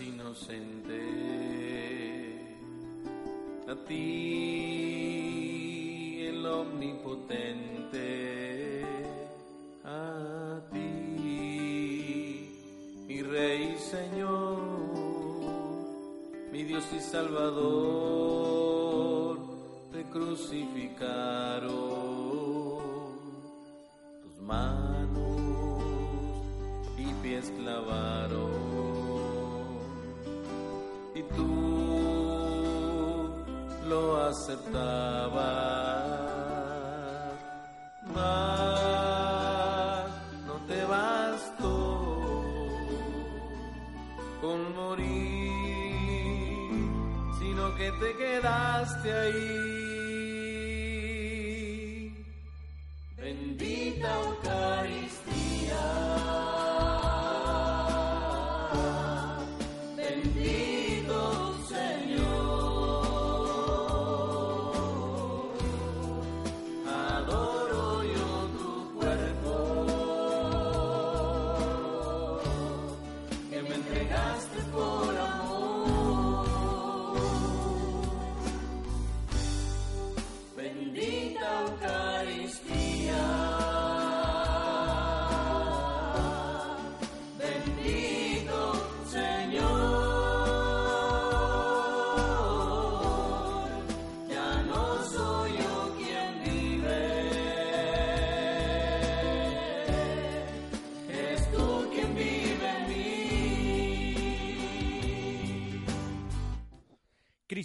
inocente, a ti, el omnipotente, a ti, mi Rey Señor, mi Dios y Salvador, te crucificaron con morir sino que te quedaste ahí. Bendita Eucaristía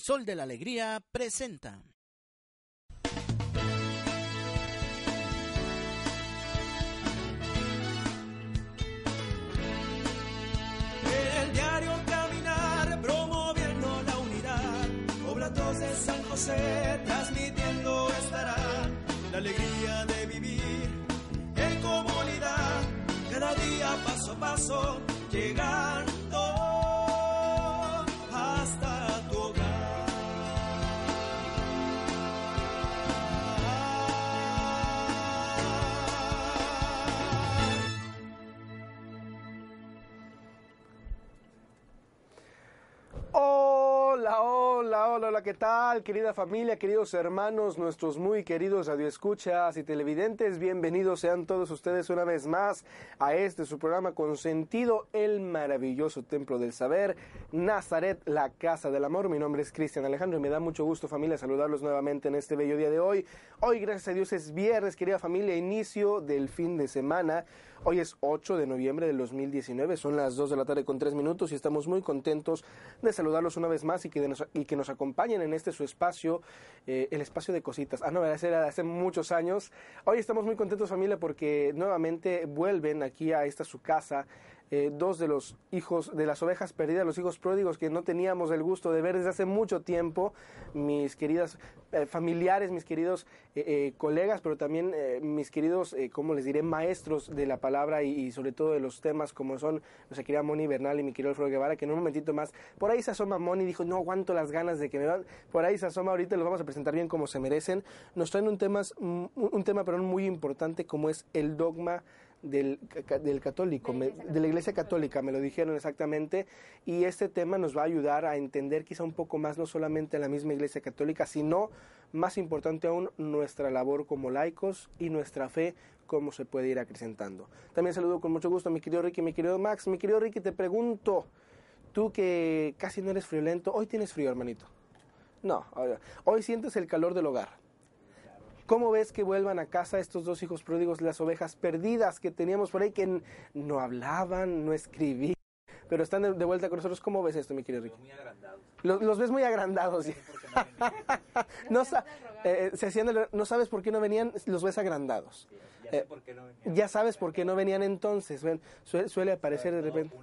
Crisol de la Alegría presenta. El diario caminar promoviendo la unidad. Oblatos de San José transmitiendo estará la alegría de vivir en comunidad. Cada día paso a paso tal? Querida familia, queridos hermanos, nuestros muy queridos radioescuchas y televidentes, bienvenidos sean todos ustedes una vez más a este su programa consentido, el maravilloso Templo del Saber, Nazaret, la Casa del Amor. Mi nombre es Cristian Alejandro y me da mucho gusto, familia, saludarlos nuevamente en este bello día de hoy. Hoy, gracias a Dios, es viernes, querida familia, inicio del fin de semana. Hoy es 8 de noviembre del 2019, son las 2 de la tarde con 3 minutos y estamos muy contentos de saludarlos una vez más y que, nos, y que nos acompañen en este su espacio, eh, el espacio de cositas. Ah, no, ese era hace muchos años. Hoy estamos muy contentos familia porque nuevamente vuelven aquí a esta su casa eh, dos de los hijos de las ovejas perdidas, los hijos pródigos que no teníamos el gusto de ver desde hace mucho tiempo, mis queridas eh, familiares, mis queridos eh, eh, colegas, pero también eh, mis queridos, ¿cómo les diré?, maestros de la palabra y, sobre todo de los temas como son nuestra querida Moni Bernal y mi querido Alfredo Guevara, que en un momentito más, por ahí se asoma Moni, dijo, no aguanto las ganas de que me van, por ahí se asoma, ahorita los vamos a presentar bien como se merecen, nos traen un, temas, un, un tema, perdón, muy importante como es el dogma del, del católico, me- de la iglesia católica, me lo dijeron exactamente, y este tema nos va a ayudar a entender quizá un poco más no solamente la misma iglesia católica, sino más importante aún nuestra labor como laicos y nuestra fe cómo se puede ir acrecentando. También saludo con mucho gusto a mi querido Ricky, mi querido Max, mi querido Ricky, te pregunto, tú que casi no eres friolento, hoy tienes frío, hermanito. No, hoy sientes el calor del hogar. ¿Cómo ves que vuelvan a casa estos dos hijos pródigos, las ovejas perdidas que teníamos por ahí, que no hablaban, no escribían, pero están de, vuelta con nosotros? ¿Cómo ves esto, mi querido Ricky? Los, los ves muy agrandados. no, sa- eh, se hacían el- no sabes por qué no venían, los ves agrandados. Eh, ya sabes por qué no venían entonces. Ven, suele, suele aparecer de repente.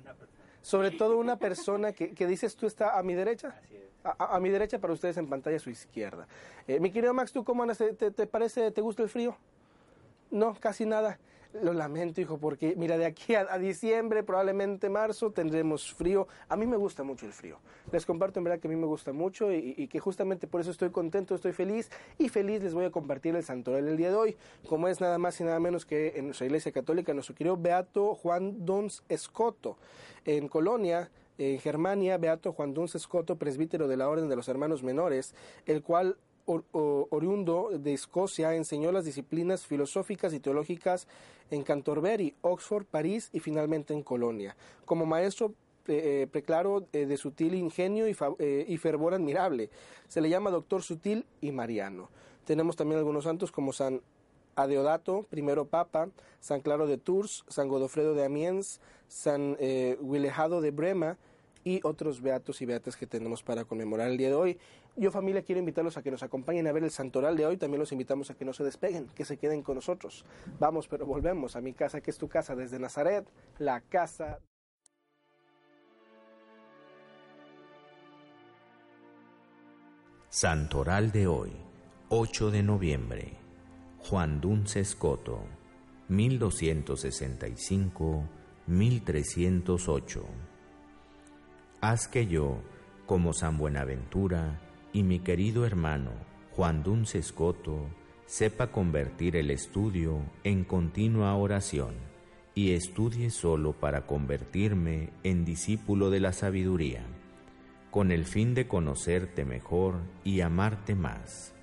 Sobre todo una persona que, que dices tú está a mi derecha. A, a- mi derecha para ustedes en pantalla a su izquierda. Eh, mi querido Max, ¿tú cómo andas? ¿Te, parece, te gusta el frío? No, casi nada. Lo lamento, hijo, porque mira, de aquí a, diciembre, probablemente marzo, tendremos frío. A mí me gusta mucho el frío. Les comparto en verdad que a mí me gusta mucho y, que justamente por eso estoy contento, estoy feliz y feliz les voy a compartir el santoral del día de hoy, como es nada más y nada menos que en nuestra iglesia católica, nuestro querido Beato Juan Dons Escoto, en Colonia, en Germania, Beato Juan Duns Escoto, presbítero de la Orden de los Hermanos Menores, el cual oriundo de Escocia, enseñó las disciplinas filosóficas y teológicas en Canterbury, Oxford, París y finalmente en Colonia. Como maestro eh, preclaro eh, de sutil ingenio eh, y fervor admirable. Se le llama doctor sutil y mariano. Tenemos también algunos santos como San Adeodato, primero papa, San Claro de Tours, San Godofredo de Amiens, San eh, Wilejado de Brema y otros beatos y beatas que tenemos para conmemorar el día de hoy. Yo familia quiero invitarlos a que nos acompañen a ver el santoral de hoy, también los invitamos a que no se despeguen, que se queden con nosotros. Vamos, pero volvemos a mi casa, que es tu casa desde Nazaret, la casa Santoral de hoy, 8 de noviembre. Juan Dunce Escoto, 1265-1308. Haz que yo, como San Buenaventura y mi querido hermano Juan Dunce Escoto, sepa convertir el estudio en continua oración y estudie solo para convertirme en discípulo de la sabiduría con el fin de conocerte mejor y amarte más.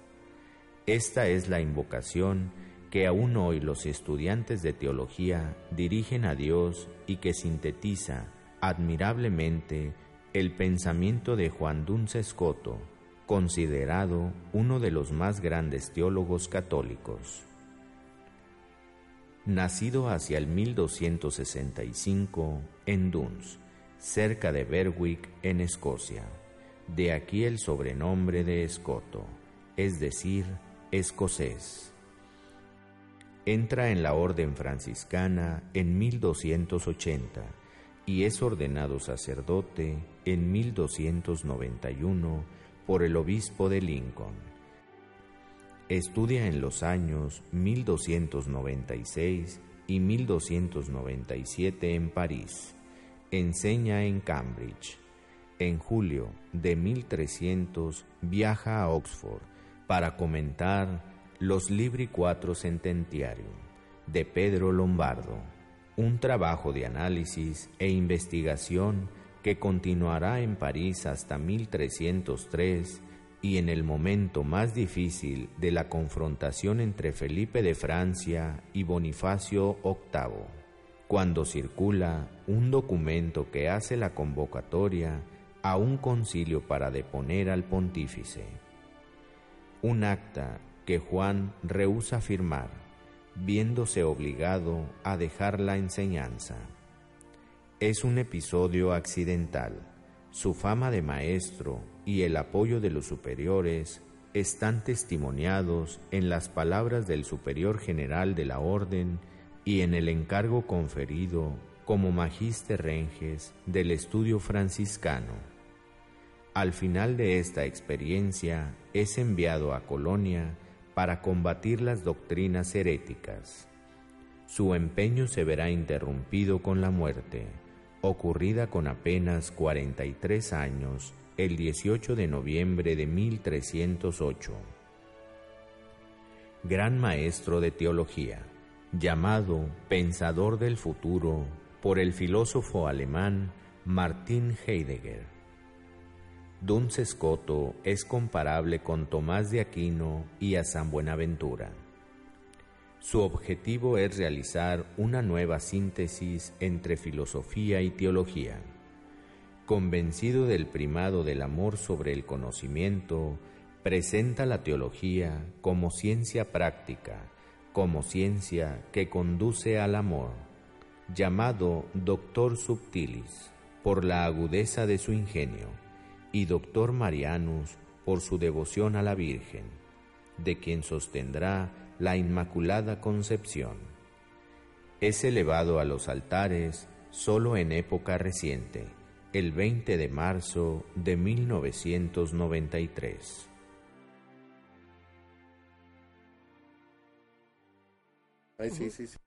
Esta es la invocación que aún hoy los estudiantes de teología dirigen a Dios y que sintetiza admirablemente el pensamiento de Juan Duns Escoto, considerado uno de los más grandes teólogos católicos. Nacido hacia el 1265 en Duns, cerca de Berwick, en Escocia. De aquí el sobrenombre de Escoto, es decir, escocés. Entra en la orden franciscana en 1280 y es ordenado sacerdote en 1291 por el obispo de Lincoln. Estudia en los años 1296 y 1297 en París enseña en Cambridge. En julio de 1300 viaja a Oxford para comentar los Libri Quattro Sententiarium de Pedro Lombardo, un trabajo de análisis e investigación que continuará en París hasta 1303 y en el momento más difícil de la confrontación entre Felipe de Francia y Bonifacio VIII cuando circula un documento que hace la convocatoria a un concilio para deponer al pontífice. Un acta que Juan rehúsa firmar, viéndose obligado a dejar la enseñanza. Es un episodio accidental. Su fama de maestro y el apoyo de los superiores están testimoniados en las palabras del superior general de la orden y en el encargo conferido como Magister Renges del estudio franciscano. Al final de esta experiencia es enviado a Colonia para combatir las doctrinas heréticas. Su empeño se verá interrumpido con la muerte, ocurrida con apenas 43 años el 18 de noviembre de 1308. Gran maestro de teología llamado Pensador del Futuro por el filósofo alemán Martin Heidegger. Duns Scoto es comparable con Tomás de Aquino y a San Buenaventura. Su objetivo es realizar una nueva síntesis entre filosofía y teología. Convencido del primado del amor sobre el conocimiento, presenta la teología como ciencia práctica, como ciencia que conduce al amor, llamado Doctor Subtilis por la agudeza de su ingenio, y Doctor Marianus por su devoción a la Virgen, de quien sostendrá la Inmaculada Concepción. Es elevado a los altares solo en época reciente, el 20 de marzo de 1993. Ay, sí, sí, sí.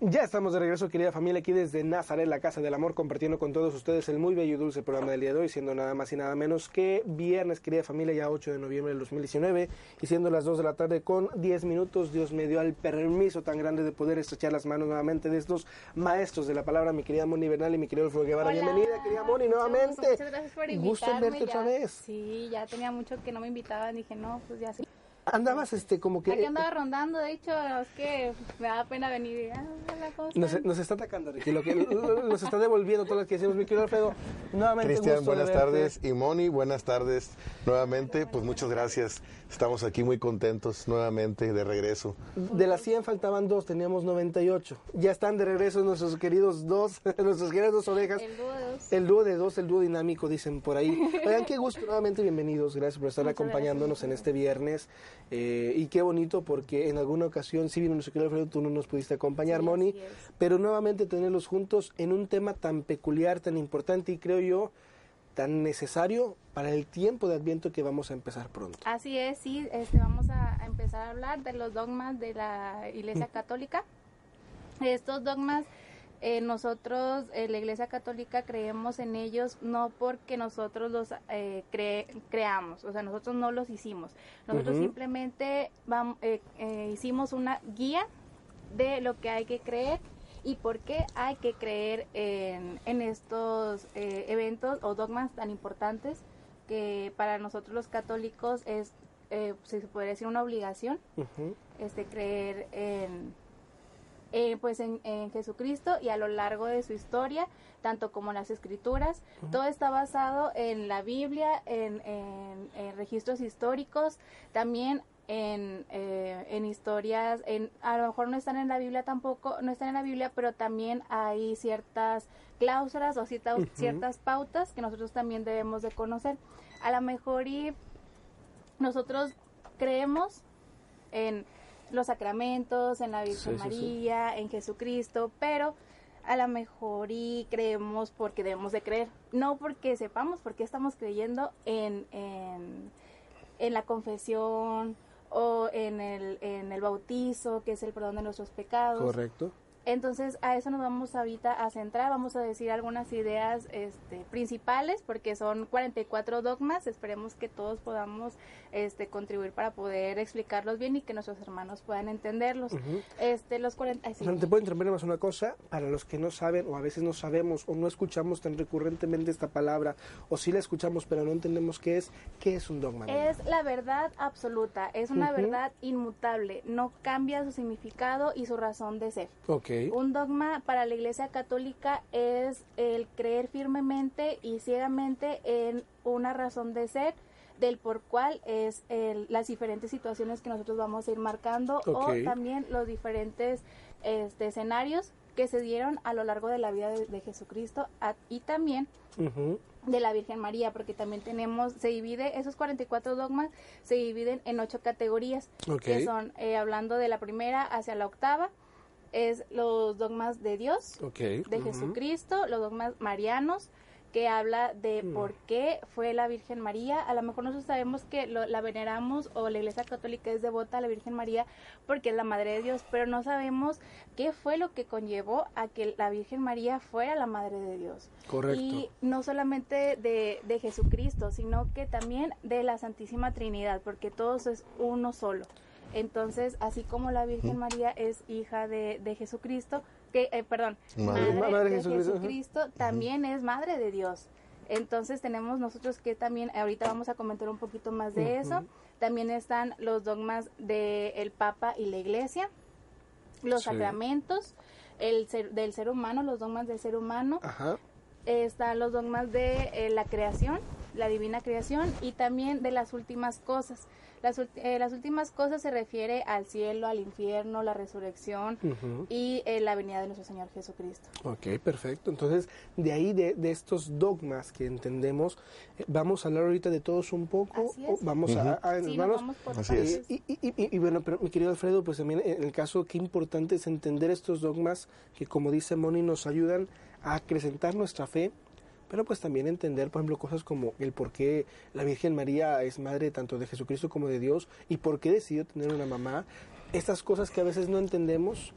Ya estamos de regreso, querida familia, aquí desde Nazaret, la Casa del Amor, compartiendo con todos ustedes el muy bello y dulce programa del día de hoy, siendo nada más y nada menos que viernes, querida familia, ya 8 de noviembre del 2019, y siendo las 2 de la tarde con 10 minutos, Dios me dio el permiso tan grande de poder estrechar las manos nuevamente de estos maestros de la palabra, mi querida Moni Bernal y mi querido Alfredo Guevara. Hola. Bienvenida, querida Moni, nuevamente. Muchas gracias por invitarme. Gusto en verte ya- otra vez. Sí, ya tenía mucho que no me invitaban. Dije, no, pues ya sí. Andabas este como que... Aquí andaba rondando, de hecho, es que me da pena venir. y, Ah, hola, ¿cómo Nos, está atacando, Ricky, lo que nos está devolviendo todo lo que decimos, mi querido Alfredo. Nuevamente, Cristian, buenas tardes. Y Moni, buenas tardes nuevamente. Pues muchas gracias. Estamos aquí muy contentos nuevamente de regreso. De las 100 faltaban dos, teníamos 98. Ya están de regreso nuestros queridos dos, nuestras queridas dos orejas. El dúo de dos. El dúo de dos, el dúo dinámico, dicen por ahí. Oigan, qué gusto, nuevamente bienvenidos. Gracias por estar Muchas acompañándonos en este viernes. Eh, y qué bonito porque en alguna ocasión, sí vino nuestro querido Alfredo, tú no nos pudiste acompañar, Sí, Moni. Pero nuevamente tenerlos juntos en un tema tan peculiar, tan importante y creo yo tan necesario para el tiempo de Adviento que vamos a empezar pronto. Así es, sí, este, vamos a a empezar a hablar de los dogmas de la Iglesia Católica. Estos dogmas, eh, nosotros, eh, la Iglesia Católica, creemos en ellos no porque nosotros los eh, cre- creamos, o sea, nosotros no los hicimos. Nosotros Ujú. simplemente vam- eh, eh, hicimos una guía de lo que hay que creer y por qué hay que creer en, en estos eh, eventos o dogmas tan importantes que para nosotros los católicos es, eh, si se podría decir, una obligación Ujú. este creer en eh, pues en, en Jesucristo y a lo largo de su historia tanto como las escrituras. Todo está basado en la Biblia en, en- en registros históricos también en, eh, en historias en a lo mejor no están en la Biblia tampoco no están en la Biblia pero también hay ciertas cláusulas o cierta- Ujú. ciertas pautas que nosotros también debemos de conocer. A lo mejor y nosotros creemos en los sacramentos, en la Virgen Sí, sí, sí. María, en Jesucristo, pero a lo mejor y creemos porque debemos de creer, no porque sepamos porque estamos creyendo en, en, en la confesión o en el, en el bautizo, que es el perdón de nuestros pecados. Correcto. Entonces a eso nos vamos ahorita a centrar, vamos a decir algunas ideas este, principales porque son 44 dogmas, esperemos que todos podamos este, contribuir para poder explicarlos bien y que nuestros hermanos puedan entenderlos. Este, los 40, ay, sí. O sea, te puedo interrumpir más una cosa, para los que no saben o a veces no sabemos o no escuchamos tan recurrentemente esta palabra o sí la escuchamos pero no entendemos qué es, ¿qué es un dogma? Es la verdad absoluta, es una verdad inmutable, no cambia su significado y su razón de ser. Ok. Un dogma para la Iglesia Católica es el creer firmemente y ciegamente en una razón de ser del por cual es el- las diferentes situaciones que nosotros vamos a ir marcando o también los diferentes este, escenarios que se dieron a lo largo de la vida de, de Jesucristo a- y también de la Virgen María, porque también tenemos, se divide, esos 44 dogmas se dividen en ocho categorías, que son, eh, hablando de la primera hacia la octava, es los dogmas de Dios, de. Jesucristo, los dogmas marianos, que habla de Mm. por qué fue la Virgen María. A lo mejor nosotros sabemos que lo- la veneramos o la Iglesia Católica es devota a la Virgen María porque es la Madre de Dios, pero no sabemos qué fue lo que conllevó a que la Virgen María fuera la Madre de Dios. Correcto. Y no solamente de, de Jesucristo, sino que también de la Santísima Trinidad, porque todos es uno solo. Entonces, así como la Virgen María es hija de, de Jesucristo, que, eh, perdón, Madre. madre, Madre de de Jesucristo, también es madre de Dios. Entonces tenemos nosotros que también, ahorita vamos a comentar un poquito más de eso, también están los dogmas del Papa y la Iglesia, los Sí. sacramentos, el ser- del ser humano, los dogmas del ser humano, Ajá. están los dogmas de eh, la creación, la divina creación y también de las últimas cosas. Las, eh, las últimas cosas se refiere al cielo, al infierno, la resurrección Ujú. y eh, la venida de nuestro Señor Jesucristo. Ok, perfecto. Entonces, de ahí, de, de estos dogmas que entendemos, eh, vamos a hablar ahorita de todos un poco. Así o vamos a, a- Sí, nos vamos por Así es. Y, y- y- y bueno, pero mi querido Alfredo, pues también en el caso, qué importante es entender estos dogmas que, como dice Moni, nos ayudan a acrecentar nuestra fe, pero pues también entender, por ejemplo, cosas como el por qué la Virgen María es madre tanto de Jesucristo como de Dios y por qué decidió tener una mamá. Estas cosas que a veces no entendemos,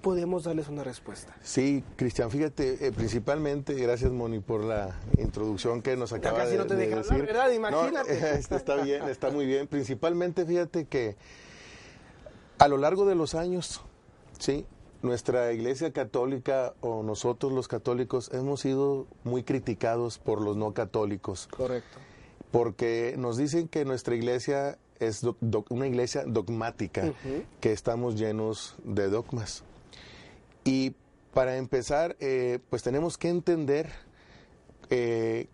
podemos darles una respuesta? Sí, Cristian, fíjate, eh, principalmente, gracias Moni por la introducción que nos acaba casi de, no te de deja hablar, decir. ¿verdad? No, Imagínate. este, está bien, está muy bien. Principalmente, fíjate que a lo largo de los años, sí, nuestra Iglesia Católica o nosotros los católicos hemos sido muy criticados por los no católicos Correcto. porque nos dicen que nuestra iglesia es una iglesia dogmática, que estamos llenos de dogmas. Y para empezar, eh, pues tenemos que entender eh,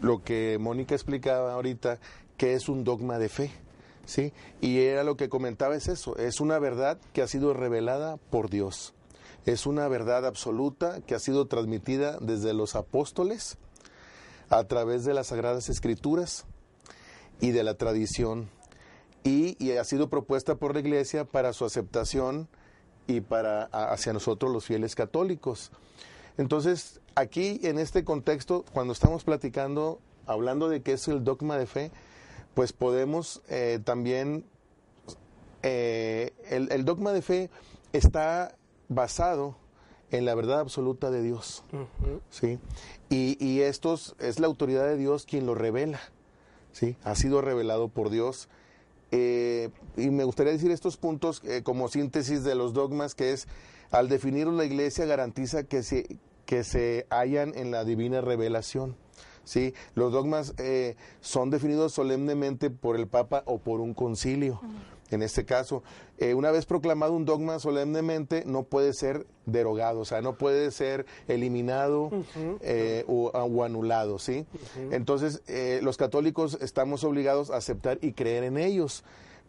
lo que Mónica explicaba ahorita, que es un dogma de fe. ¿Sí? Y era lo que comentaba, es eso, es una verdad que ha sido revelada por Dios. Es una verdad absoluta que ha sido transmitida desde los apóstoles a través de las Sagradas Escrituras y de la tradición y, y ha sido propuesta por la Iglesia para su aceptación y para hacia nosotros los fieles católicos. Entonces, aquí en este contexto, cuando estamos platicando, hablando de qué es el dogma de fe, pues podemos eh, también, eh, el, el dogma de fe está basado en la verdad absoluta de Dios. ¿sí? Y, y estos es la autoridad de Dios quien lo revela, ¿sí? Ha sido revelado por Dios. Eh, y me gustaría decir estos puntos eh, como síntesis de los dogmas, que es, al definirlos la Iglesia garantiza que se, que se hallan en la divina revelación. ¿Sí? Los dogmas eh, son definidos solemnemente por el Papa o por un concilio. En este caso, eh, una vez proclamado un dogma solemnemente, no puede ser derogado, o sea, no puede ser eliminado eh, o, o anulado, ¿sí? Entonces, los católicos estamos obligados a aceptar y creer en ellos,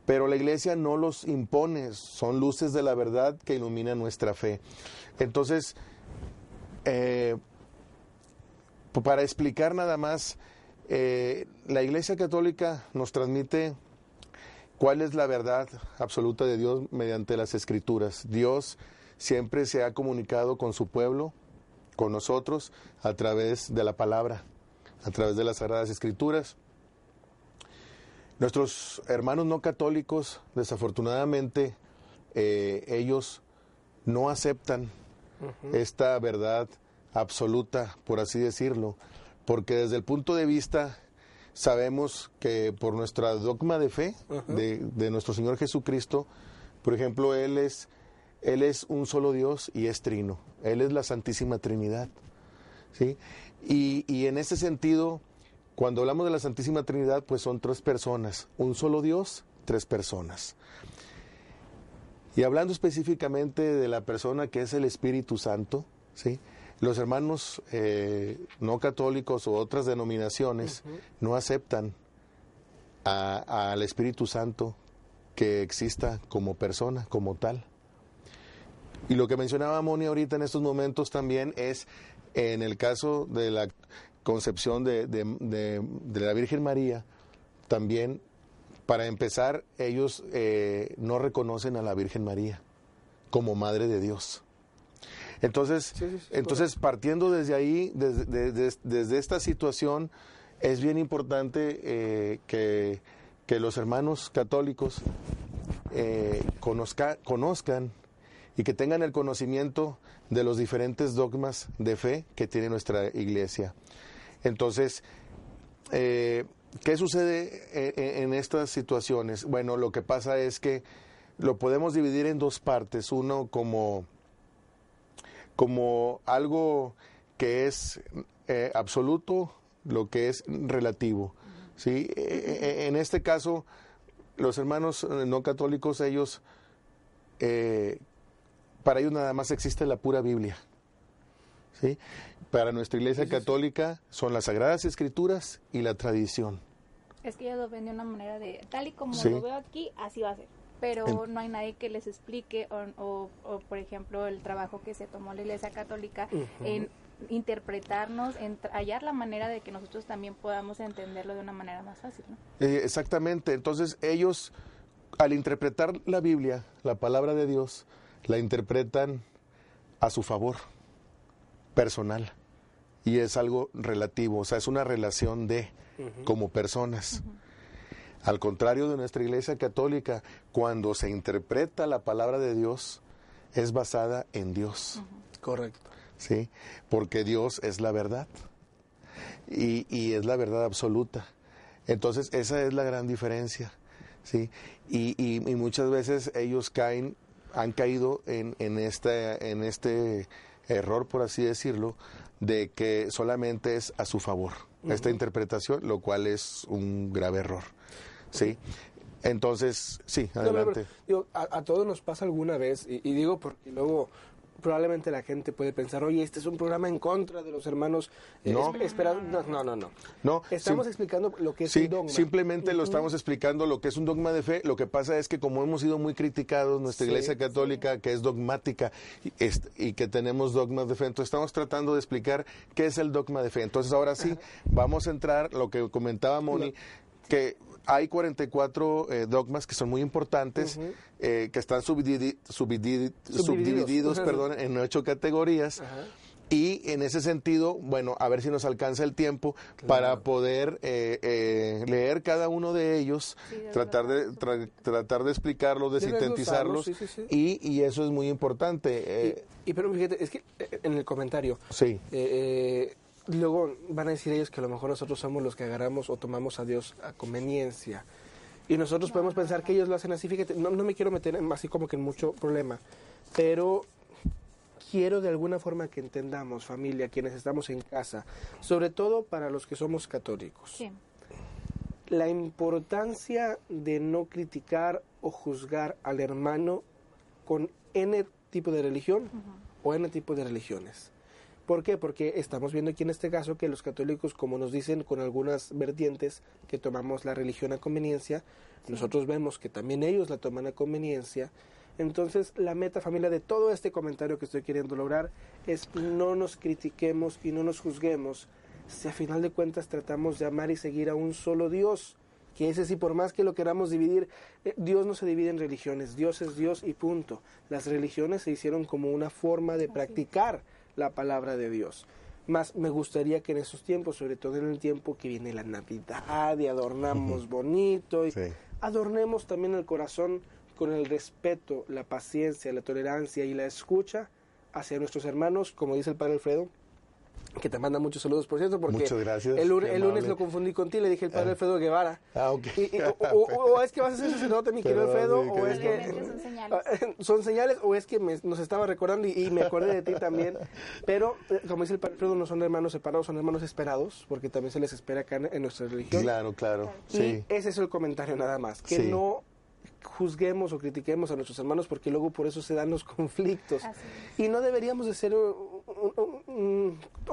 pero la iglesia no los impone, son luces de la verdad que iluminan nuestra fe. Entonces, eh, para explicar nada más, eh, la Iglesia Católica nos transmite cuál es la verdad absoluta de Dios mediante las Escrituras. Dios siempre se ha comunicado con su pueblo, con nosotros, a través de la palabra, a través de las Sagradas Escrituras. Nuestros hermanos no católicos, desafortunadamente, eh, ellos no aceptan esta verdad absoluta, por así decirlo, porque desde el punto de vista sabemos que por nuestra dogma de fe de, de nuestro Señor Jesucristo, por ejemplo, Él es, Él es un solo Dios y es trino, Él es la Santísima Trinidad. ¿sí? Y, y en ese sentido, cuando hablamos de la Santísima Trinidad, pues son tres personas, un solo Dios, tres personas. Y hablando específicamente de la persona que es el Espíritu Santo, ¿sí? Los hermanos eh, no católicos o otras denominaciones no aceptan al Espíritu Santo que exista como persona, como tal. Y lo que mencionaba Moni ahorita en estos momentos también es, en el caso de la concepción de, de- de- de la Virgen María, también, para empezar, ellos eh, no reconocen a la Virgen María como Madre de Dios. Entonces, Sí, sí, sí, entonces partiendo desde ahí, desde, de- de- desde esta situación, es bien importante eh, que, que los hermanos católicos eh, conozca- conozcan y que tengan el conocimiento de los diferentes dogmas de fe que tiene nuestra iglesia. Entonces, eh, ¿qué sucede en estas situaciones? Bueno, lo que pasa es que lo podemos dividir en dos partes. Uno como, como algo que es eh, absoluto, lo que es relativo. ¿sí? Eh, eh, en este caso, los hermanos eh, no católicos, ellos, eh, para ellos nada más existe la pura Biblia. ¿sí? Para nuestra iglesia católica son las Sagradas Escrituras y la tradición. Es que ellos lo ven de una manera de, tal y como Sí. lo veo aquí, así va a ser. Pero no hay nadie que les explique, o, o- o, por ejemplo, el trabajo que se tomó la Iglesia Católica en interpretarnos, en hallar la manera de que nosotros también podamos entenderlo de una manera más fácil. ¿no? Eh, exactamente. Entonces ellos, al interpretar la Biblia, la palabra de Dios, la interpretan a su favor, personal. Y es algo relativo, o sea, es una relación de, como personas. Al contrario de nuestra iglesia católica, cuando se interpreta la palabra de Dios, es basada en Dios. Correcto. ¿sí? Porque Dios es la verdad y, y es la verdad absoluta. Entonces, esa es la gran diferencia, ¿sí? Y, y- y muchas veces ellos caen, han caído en, en, este, en este error, por así decirlo, de que solamente es a su favor esta interpretación, lo cual es un grave error, ¿sí? Entonces, sí, No, pero, adelante. pero, digo, a, a todos nos pasa alguna vez, y, y digo porque luego probablemente la gente puede pensar, oye, este es un programa en contra de los hermanos. eh, No. no, no, no, no. No, Estamos sim- explicando lo que es Sí, un dogma. simplemente lo estamos explicando lo que es un dogma de fe. Lo que pasa es que como hemos sido muy criticados, nuestra Sí, iglesia católica, que es dogmática y, est- y que tenemos dogmas de fe, entonces estamos tratando de explicar qué es el dogma de fe. Entonces ahora sí, vamos a entrar, lo que comentaba Moni, que hay 44 eh, dogmas que son muy importantes, eh, que están subdidi- Subdivididos. subdivididos perdón, en ocho categorías. Y en ese sentido, bueno, a ver si nos alcanza el tiempo para poder eh, eh, leer cada uno de ellos, Sí, de tratar de tra- tratar de explicarlos, de De sintetizarlos, desglosarlos, sí, sí, Y, y eso es muy importante. eh, Y, y pero fíjate, es que eh, en el comentario, sí, luego van a decir ellos que a lo mejor nosotros somos los que agarramos o tomamos a Dios a conveniencia. Y nosotros podemos pensar que ellos lo hacen así, fíjate, no, no me quiero meter en, así como que en mucho problema, pero quiero de alguna forma que entendamos, familia, quienes estamos en casa, sobre todo para los que somos católicos, Sí. la importancia de no criticar o juzgar al hermano con N tipo de religión o N tipo de religiones. ¿Por qué? Porque estamos viendo aquí en este caso que los católicos, como nos dicen con algunas vertientes, que tomamos la religión a conveniencia, nosotros vemos que también ellos la toman a conveniencia. Entonces, la meta familia de todo este comentario que estoy queriendo lograr es no nos critiquemos y no nos juzguemos, si a final de cuentas tratamos de amar y seguir a un solo Dios, que ese sí, por más que lo queramos dividir, eh, Dios no se divide en religiones, Dios es Dios y punto. Las religiones se hicieron como una forma de practicar la palabra de Dios. Más me gustaría que en esos tiempos, sobre todo en el tiempo que viene la Navidad y adornamos bonito, y Sí. adornemos también el corazón con el respeto, la paciencia, la tolerancia y la escucha hacia nuestros hermanos, como dice el Padre Alfredo, que te manda muchos saludos, por cierto, porque Muchas gracias, el, el lunes lo confundí contigo, le dije el Padre Alfredo Guevara. Ah, ok. Y- y- o, o- o es que vas a ser sacerdote, mi querido Alfredo, o querido es que... Son señales. Son señales o es que me- nos estaba recordando y, y me acordé de ti también. Pero, como dice el Padre Alfredo, no son hermanos separados, son hermanos esperados, porque también se les espera acá en, en nuestra religión. claro, claro. Y Sí. ese es el comentario nada más, que Sí. no juzguemos o critiquemos a nuestros hermanos porque luego por eso se dan los conflictos. Y no deberíamos de ser, o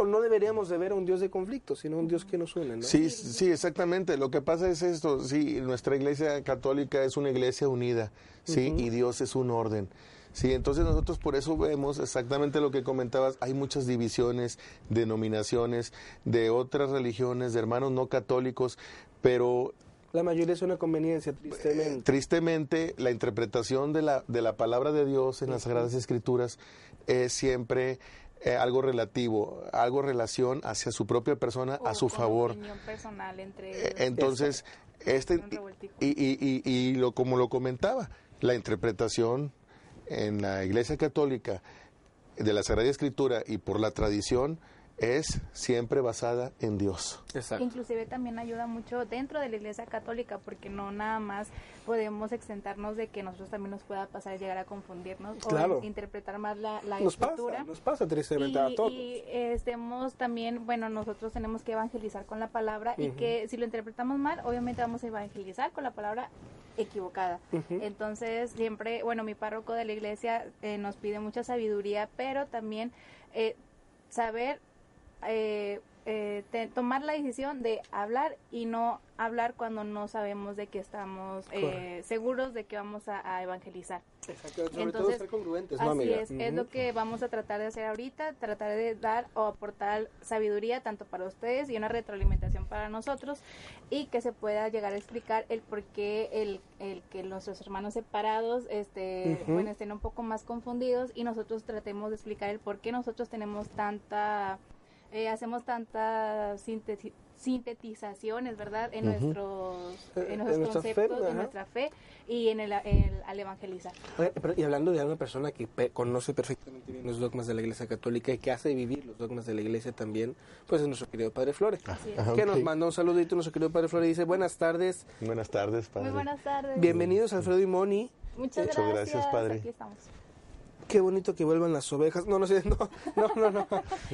no deberíamos de ver a un Dios de conflictos, sino un Dios que nos une, ¿no? Sí, sí, exactamente. Lo que pasa es esto, sí, nuestra iglesia católica es una iglesia unida, sí, y Dios es un orden. Sí, entonces nosotros por eso vemos exactamente lo que comentabas, hay muchas divisiones, denominaciones de otras religiones, de hermanos no católicos, pero La mayoría es una conveniencia, tristemente. tristemente la interpretación de la, de la palabra de Dios en las Sagradas Escrituras es siempre eh, algo relativo, algo relación hacia su propia persona, a su favor. opinión personal entre Eh, ellos. Entonces, este, y, y, y, y lo, como lo comentaba, la interpretación en la Iglesia Católica de la Sagrada Escritura y por la tradición es siempre basada en Dios. Exacto. Inclusive también ayuda mucho dentro de la Iglesia Católica porque no nada más podemos exentarnos de que nosotros también nos pueda pasar y llegar a confundirnos Claro. o in- interpretar más la, la Nos escritura. pasa, nos pasa tristemente a y, todos. y, estemos también, bueno, nosotros tenemos que evangelizar con la palabra y Ujú. que si lo interpretamos mal, obviamente vamos a evangelizar con la palabra equivocada. Ujú. Entonces, siempre, bueno, mi párroco de la iglesia eh, nos pide mucha sabiduría, pero también eh, saber eh, eh, te- tomar la decisión de hablar y no hablar cuando no sabemos de que estamos eh, seguros de que vamos a, a evangelizar. Exacto, sobre todo Entonces, ser congruentes, Así ¿no, amiga? es, es lo que vamos a tratar de hacer ahorita, tratar de dar o aportar sabiduría tanto para ustedes y una retroalimentación para nosotros y que se pueda llegar a explicar el por qué el, el que nuestros hermanos separados este, bueno, estén un poco más confundidos y nosotros tratemos de explicar el por qué nosotros tenemos tanta eh, hacemos tantas sinteti- sintetizaciones, ¿verdad? En nuestros, Eh, en en nuestros nuestra fe, conceptos, en nuestra fe y en el, el- al evangelizar. Oye, pero- y hablando de una persona que pe- conoce perfectamente bien los dogmas de la Iglesia Católica y que hace vivir los dogmas de la Iglesia también, pues es nuestro querido Padre Flores. Ajá, Que nos manda un saludito nuestro querido Padre Flores y dice, buenas tardes, Buenas tardes, padre. Muy buenas tardes. bienvenidos Alfredo y Moni. Muchas Muchas gracias. gracias, padre. Aquí estamos. Qué bonito que vuelvan las ovejas. No, no sé, no, no, no, no.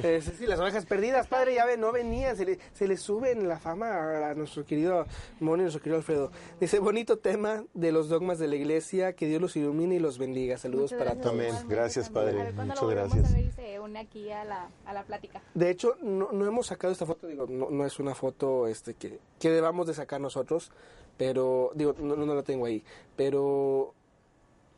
Eh, sí, las ovejas perdidas, padre, ya ve, no venían. Se le, se le suben la fama a, nuestro querido Moni, nuestro querido Alfredo. Dice, bonito tema de los dogmas de la iglesia, que Dios los ilumine y los bendiga. Saludos para todos. Amén. Gracias, padre. A ver cuándo Muchas gracias. a ver y se une aquí a la, a la plática. De hecho, no, no hemos sacado esta foto, digo, no, no es una foto este que, que debamos de sacar nosotros, pero, digo, no, no la tengo ahí, pero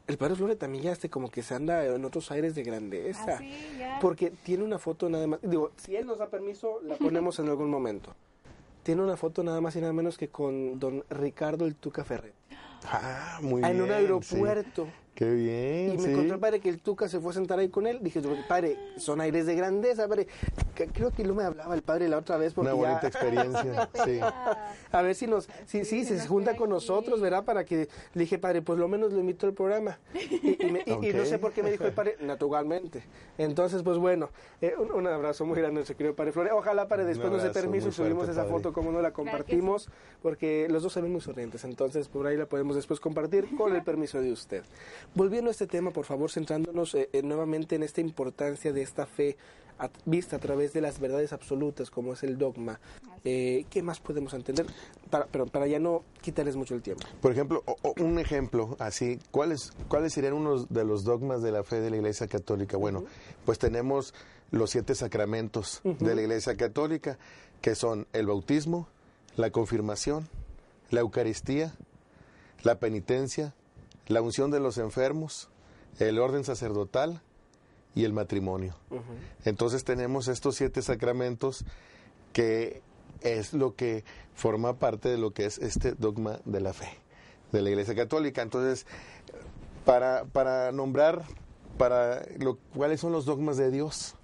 el Padre Flore también ya este como que se anda en otros aires de grandeza. Así, ya. Porque tiene una foto nada más, digo, si él nos da permiso, la ponemos en algún momento. Tiene una foto nada más y nada menos que con don Ricardo el Tuca Ferret. Ah, muy en bien. un aeropuerto. sí. Qué bien, Y me sí. encontré, padre, que el Tuca se fue a sentar ahí con él. Dije, padre, son aires de grandeza, padre. Creo que no me hablaba el padre la otra vez porque Una ya- bonita experiencia, sí. A ver si nos, si, sí, Sí, se junta con nosotros, ¿verdad? Para que le dije, padre, pues lo menos lo invito al programa. Y, y me- y- y no sé por qué me dijo el padre, naturalmente. Entonces, pues bueno, eh, un, un abrazo muy grande a nuestro querido padre Flores. Ojalá, padre, después nos dé permiso y fuerte, subimos esa padre. foto, como no la compartimos, porque los dos se ven muy sonrientes. Entonces, por ahí la podemos después compartir con el permiso de usted. Volviendo a este tema, por favor, centrándonos eh, eh, nuevamente en esta importancia de esta fe a- vista a través de las verdades absolutas, como es el dogma. Eh, ¿Qué más podemos entender? Para, pero para ya no quitarles mucho el tiempo. Por ejemplo, o- o un ejemplo así, ¿cuáles, ¿cuáles serían unos de los dogmas de la fe de la Iglesia Católica? Bueno, pues tenemos los siete sacramentos de la Iglesia Católica, que son el bautismo, la confirmación, la Eucaristía, la penitencia, la unción de los enfermos, el orden sacerdotal y el matrimonio. Entonces tenemos estos siete sacramentos que es lo que forma parte de lo que es este dogma de la fe de la Iglesia Católica. Entonces, para, para nombrar para lo, cuáles son los dogmas de Dios,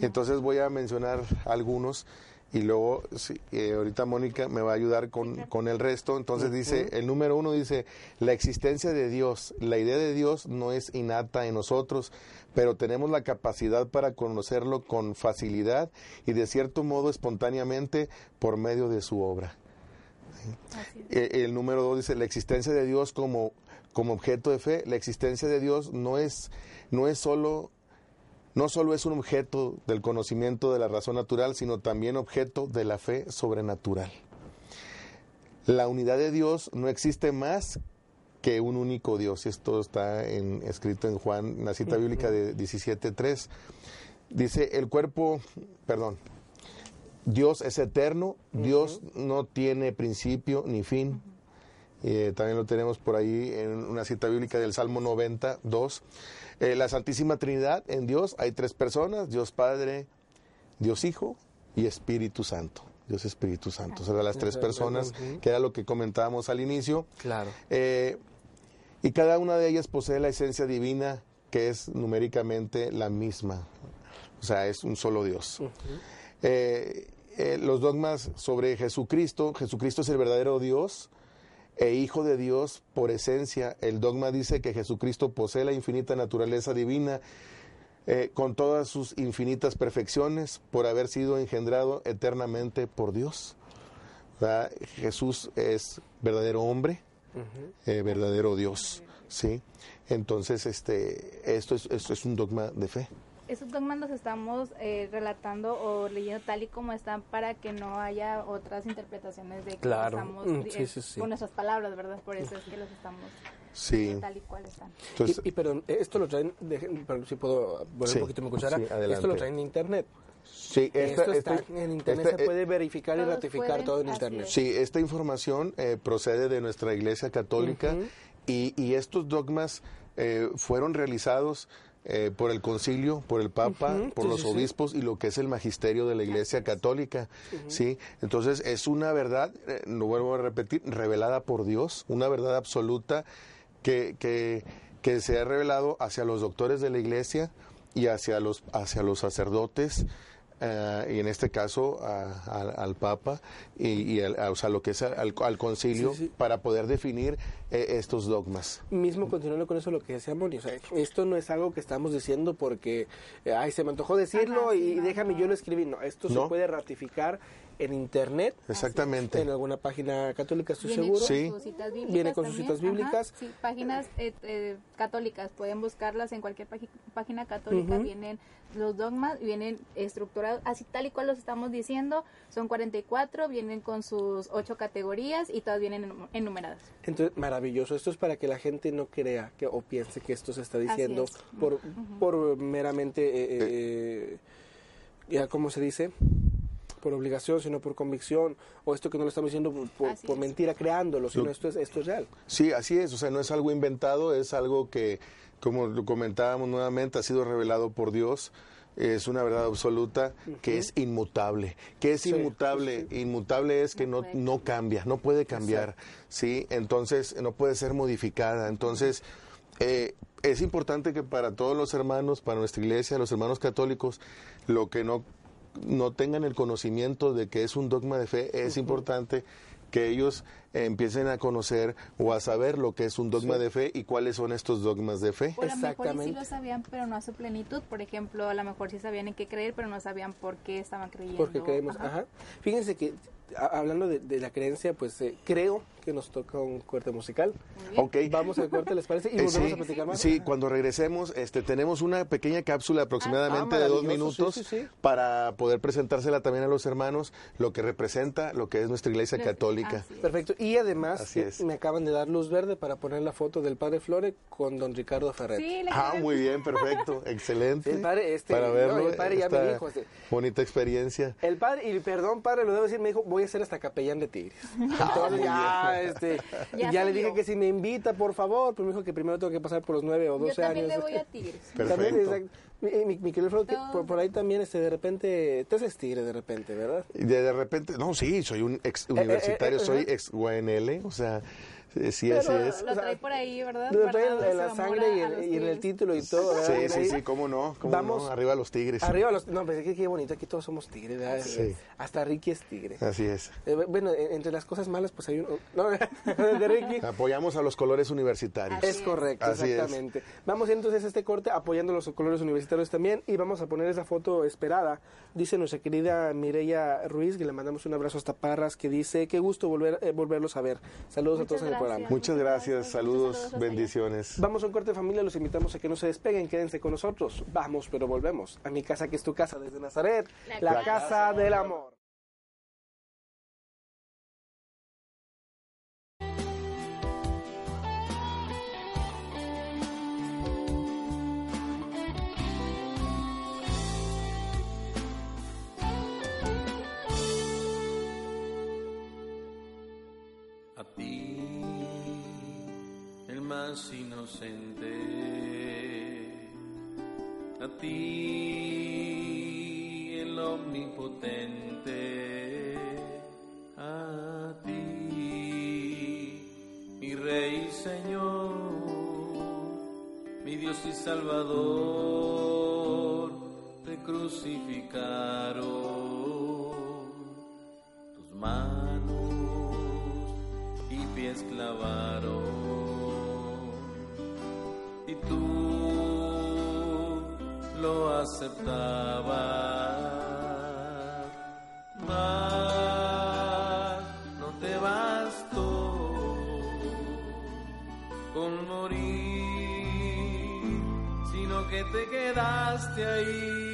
entonces voy a mencionar algunos y luego sí, eh, ahorita Mónica me va a ayudar con, con el resto. Entonces dice, el número uno dice, la existencia de Dios, la idea de Dios no es innata en nosotros, pero tenemos la capacidad para conocerlo con facilidad y de cierto modo espontáneamente por medio de su obra. Es. Eh, el número dos dice la existencia de Dios como, como objeto de fe. La existencia de Dios no es, no es solo, no solo es un objeto del conocimiento de la razón natural, sino también objeto de la fe sobrenatural. La unidad de Dios no existe más que un único Dios. Esto está en- escrito en Juan, en la cita bíblica de 17.3. Dice, el cuerpo, perdón, Dios es eterno, Dios no tiene principio ni fin. Eh, también lo tenemos por ahí en una cita bíblica del Salmo 92. Eh, la Santísima Trinidad, en Dios hay tres personas, Dios Padre, Dios Hijo y Espíritu Santo. Dios Espíritu Santo. O sea, las tres personas, que era lo que comentábamos al inicio. Claro. Eh, y cada una de ellas posee la esencia divina que es numéricamente la misma. O sea, es un solo Dios. Eh, eh, los dogmas sobre Jesucristo, Jesucristo es el verdadero Dios e Hijo de Dios por esencia. El dogma dice que Jesucristo posee la infinita naturaleza divina eh, con todas sus infinitas perfecciones por haber sido engendrado eternamente por Dios. Jesús es verdadero hombre, eh, verdadero Dios, ¿sí? Entonces, este, esto es, esto es un dogma de fe. Esos dogmas los estamos eh, relatando o leyendo tal y como están para que no haya otras interpretaciones de que Claro. estamos Mm, eh, sí, sí, sí. con nuestras palabras, ¿verdad? Por eso es que los estamos Sí. leyendo tal y cual están. Entonces, y, y perdón, esto lo traen, dejen- perdón, si puedo volver Sí, un poquito mi cuchara, esto lo traen en internet. sí, esta- esto está esta- en internet, esta- se puede verificar y ratificar pueden, todo en internet. es. Sí, esta información eh, procede de nuestra Iglesia Católica y, y estos dogmas eh, fueron realizados eh, por el concilio, por el Papa, por sí, los sí, obispos y lo que es el magisterio de la Iglesia Católica. Sí, entonces es una verdad, eh, lo vuelvo a repetir, revelada por Dios, una verdad absoluta que, que, que se ha revelado hacia los doctores de la Iglesia y hacia los, hacia los sacerdotes eh, y en este caso a- a- al Papa y, y al- a- o sea, lo que es al, al concilio Sí, sí. para poder definir eh, estos dogmas. Mismo continuando con eso lo que decía Moni, o sea, esto no es algo que estamos diciendo porque, eh, ay, se me antojó decirlo Ajá, sí, y no, déjame no. yo lo escribí. No, esto No. se puede ratificar en internet, Exactamente. en alguna página católica, estoy Viene seguro. con Sí. sus citas bíblicas Viene con sus citas bíblicas. Ajá, sí, páginas eh, eh, católicas, pueden buscarlas en cualquier página, católica, vienen los dogmas, vienen estructurados, así tal y cual los estamos diciendo, son 44, vienen con sus ocho categorías y todas vienen enum- enumeradas. Entonces, maravilloso. Esto es para que la gente no crea que o piense que esto se está diciendo es. por, por meramente, eh, eh, eh, ya, ¿cómo se dice? Por obligación, sino por convicción, o esto que no lo estamos diciendo por, mentira creándolo, sino Lo- esto es, esto es real. Sí, así es, o sea, no es algo inventado, es algo que, como lo comentábamos nuevamente, ha sido revelado por Dios, es una verdad absoluta que es inmutable. que es Sí, inmutable? Inmutable es que No no cambia, no puede cambiar, ¿sí? Entonces, no puede ser modificada. Entonces, eh, es importante que para todos los hermanos, para nuestra iglesia, los hermanos católicos, lo que no, no tengan el conocimiento de que es un dogma de fe, es importante que ellos empiecen a conocer o a saber lo que es un dogma Sí. de fe y cuáles son estos dogmas de fe. O a lo mejor sí lo sabían, pero no a su plenitud. Por ejemplo, a lo mejor sí sabían en qué creer, pero no sabían por qué estaban creyendo. Porque creemos, Ajá. ajá. Fíjense que a- hablando de, de la creencia, pues eh, creo que nos toca un corte musical. Ok. Vamos al corte, ¿les parece? Y Eh, volvemos sí, a platicar más. sí, cuando regresemos, este, tenemos una pequeña cápsula aproximadamente Ah, de dos minutos sí, sí, sí. para poder presentársela también a los hermanos, lo que representa lo que es nuestra iglesia católica. Perfecto. Y además, Así es. me acaban de dar luz verde para poner la foto del padre Flore con don Ricardo Ferrer. Ah, muy bien, perfecto, excelente. El padre, este, para no, verlo, el padre ya me esta dijo, este- bonita experiencia. El padre, y perdón, padre, lo debo decir, me dijo, voy a ser hasta capellán de Tigres. Entonces ya, este, Ya ya, le dije que si me invita, por favor, pero me dijo que primero tengo que pasar por los nueve o Yo doce también años. le voy a Tigres. También, Perfecto. exacto. Mi, mi, mi querido que por, por ahí también, este, de repente, te haces tigre de repente, ¿verdad? Y de, de repente, no, sí, soy un ex universitario, eh, eh, soy ajá. ex UNL, o sea, sí, así es. Lo trae por ahí, ¿verdad? Lo trae en, la sangre y en, los y en el título y todo, ¿verdad? Sí, sí, sí, cómo no, cómo Vamos- no, arriba los tigres. Arriba los... No, pues qué, qué bonito, aquí todos somos tigres, ¿verdad? Sí. Hasta Ricky es tigre. Así es. Eh, bueno, en- entre las cosas malas, pues hay uno... No, de Ricky. Apoyamos a los colores universitarios. Así Es correcto, Así es. exactamente. Vamos entonces a este corte apoyando los colores universitarios también y vamos a poner esa foto esperada. Dice nuestra querida Mireya Ruiz, que le mandamos un abrazo hasta Parras, que dice, qué gusto volver, eh, volverlos a ver. Saludos a todos en el gracias. Muchas gracias, saludos, bendiciones. Vamos a un corte familia, los invitamos a que no se despeguen, quédense con nosotros. Vamos, pero volvemos. A mi casa, que es tu casa desde Nazaret, La la, casa casa del amor. Más inocente, a ti, el omnipotente, a ti, mi Rey y Señor, mi Dios y Salvador, te crucificaron. Tus manos y pies clavaron tú lo aceptabas. Mas no te bastó con morir sino que te quedaste ahí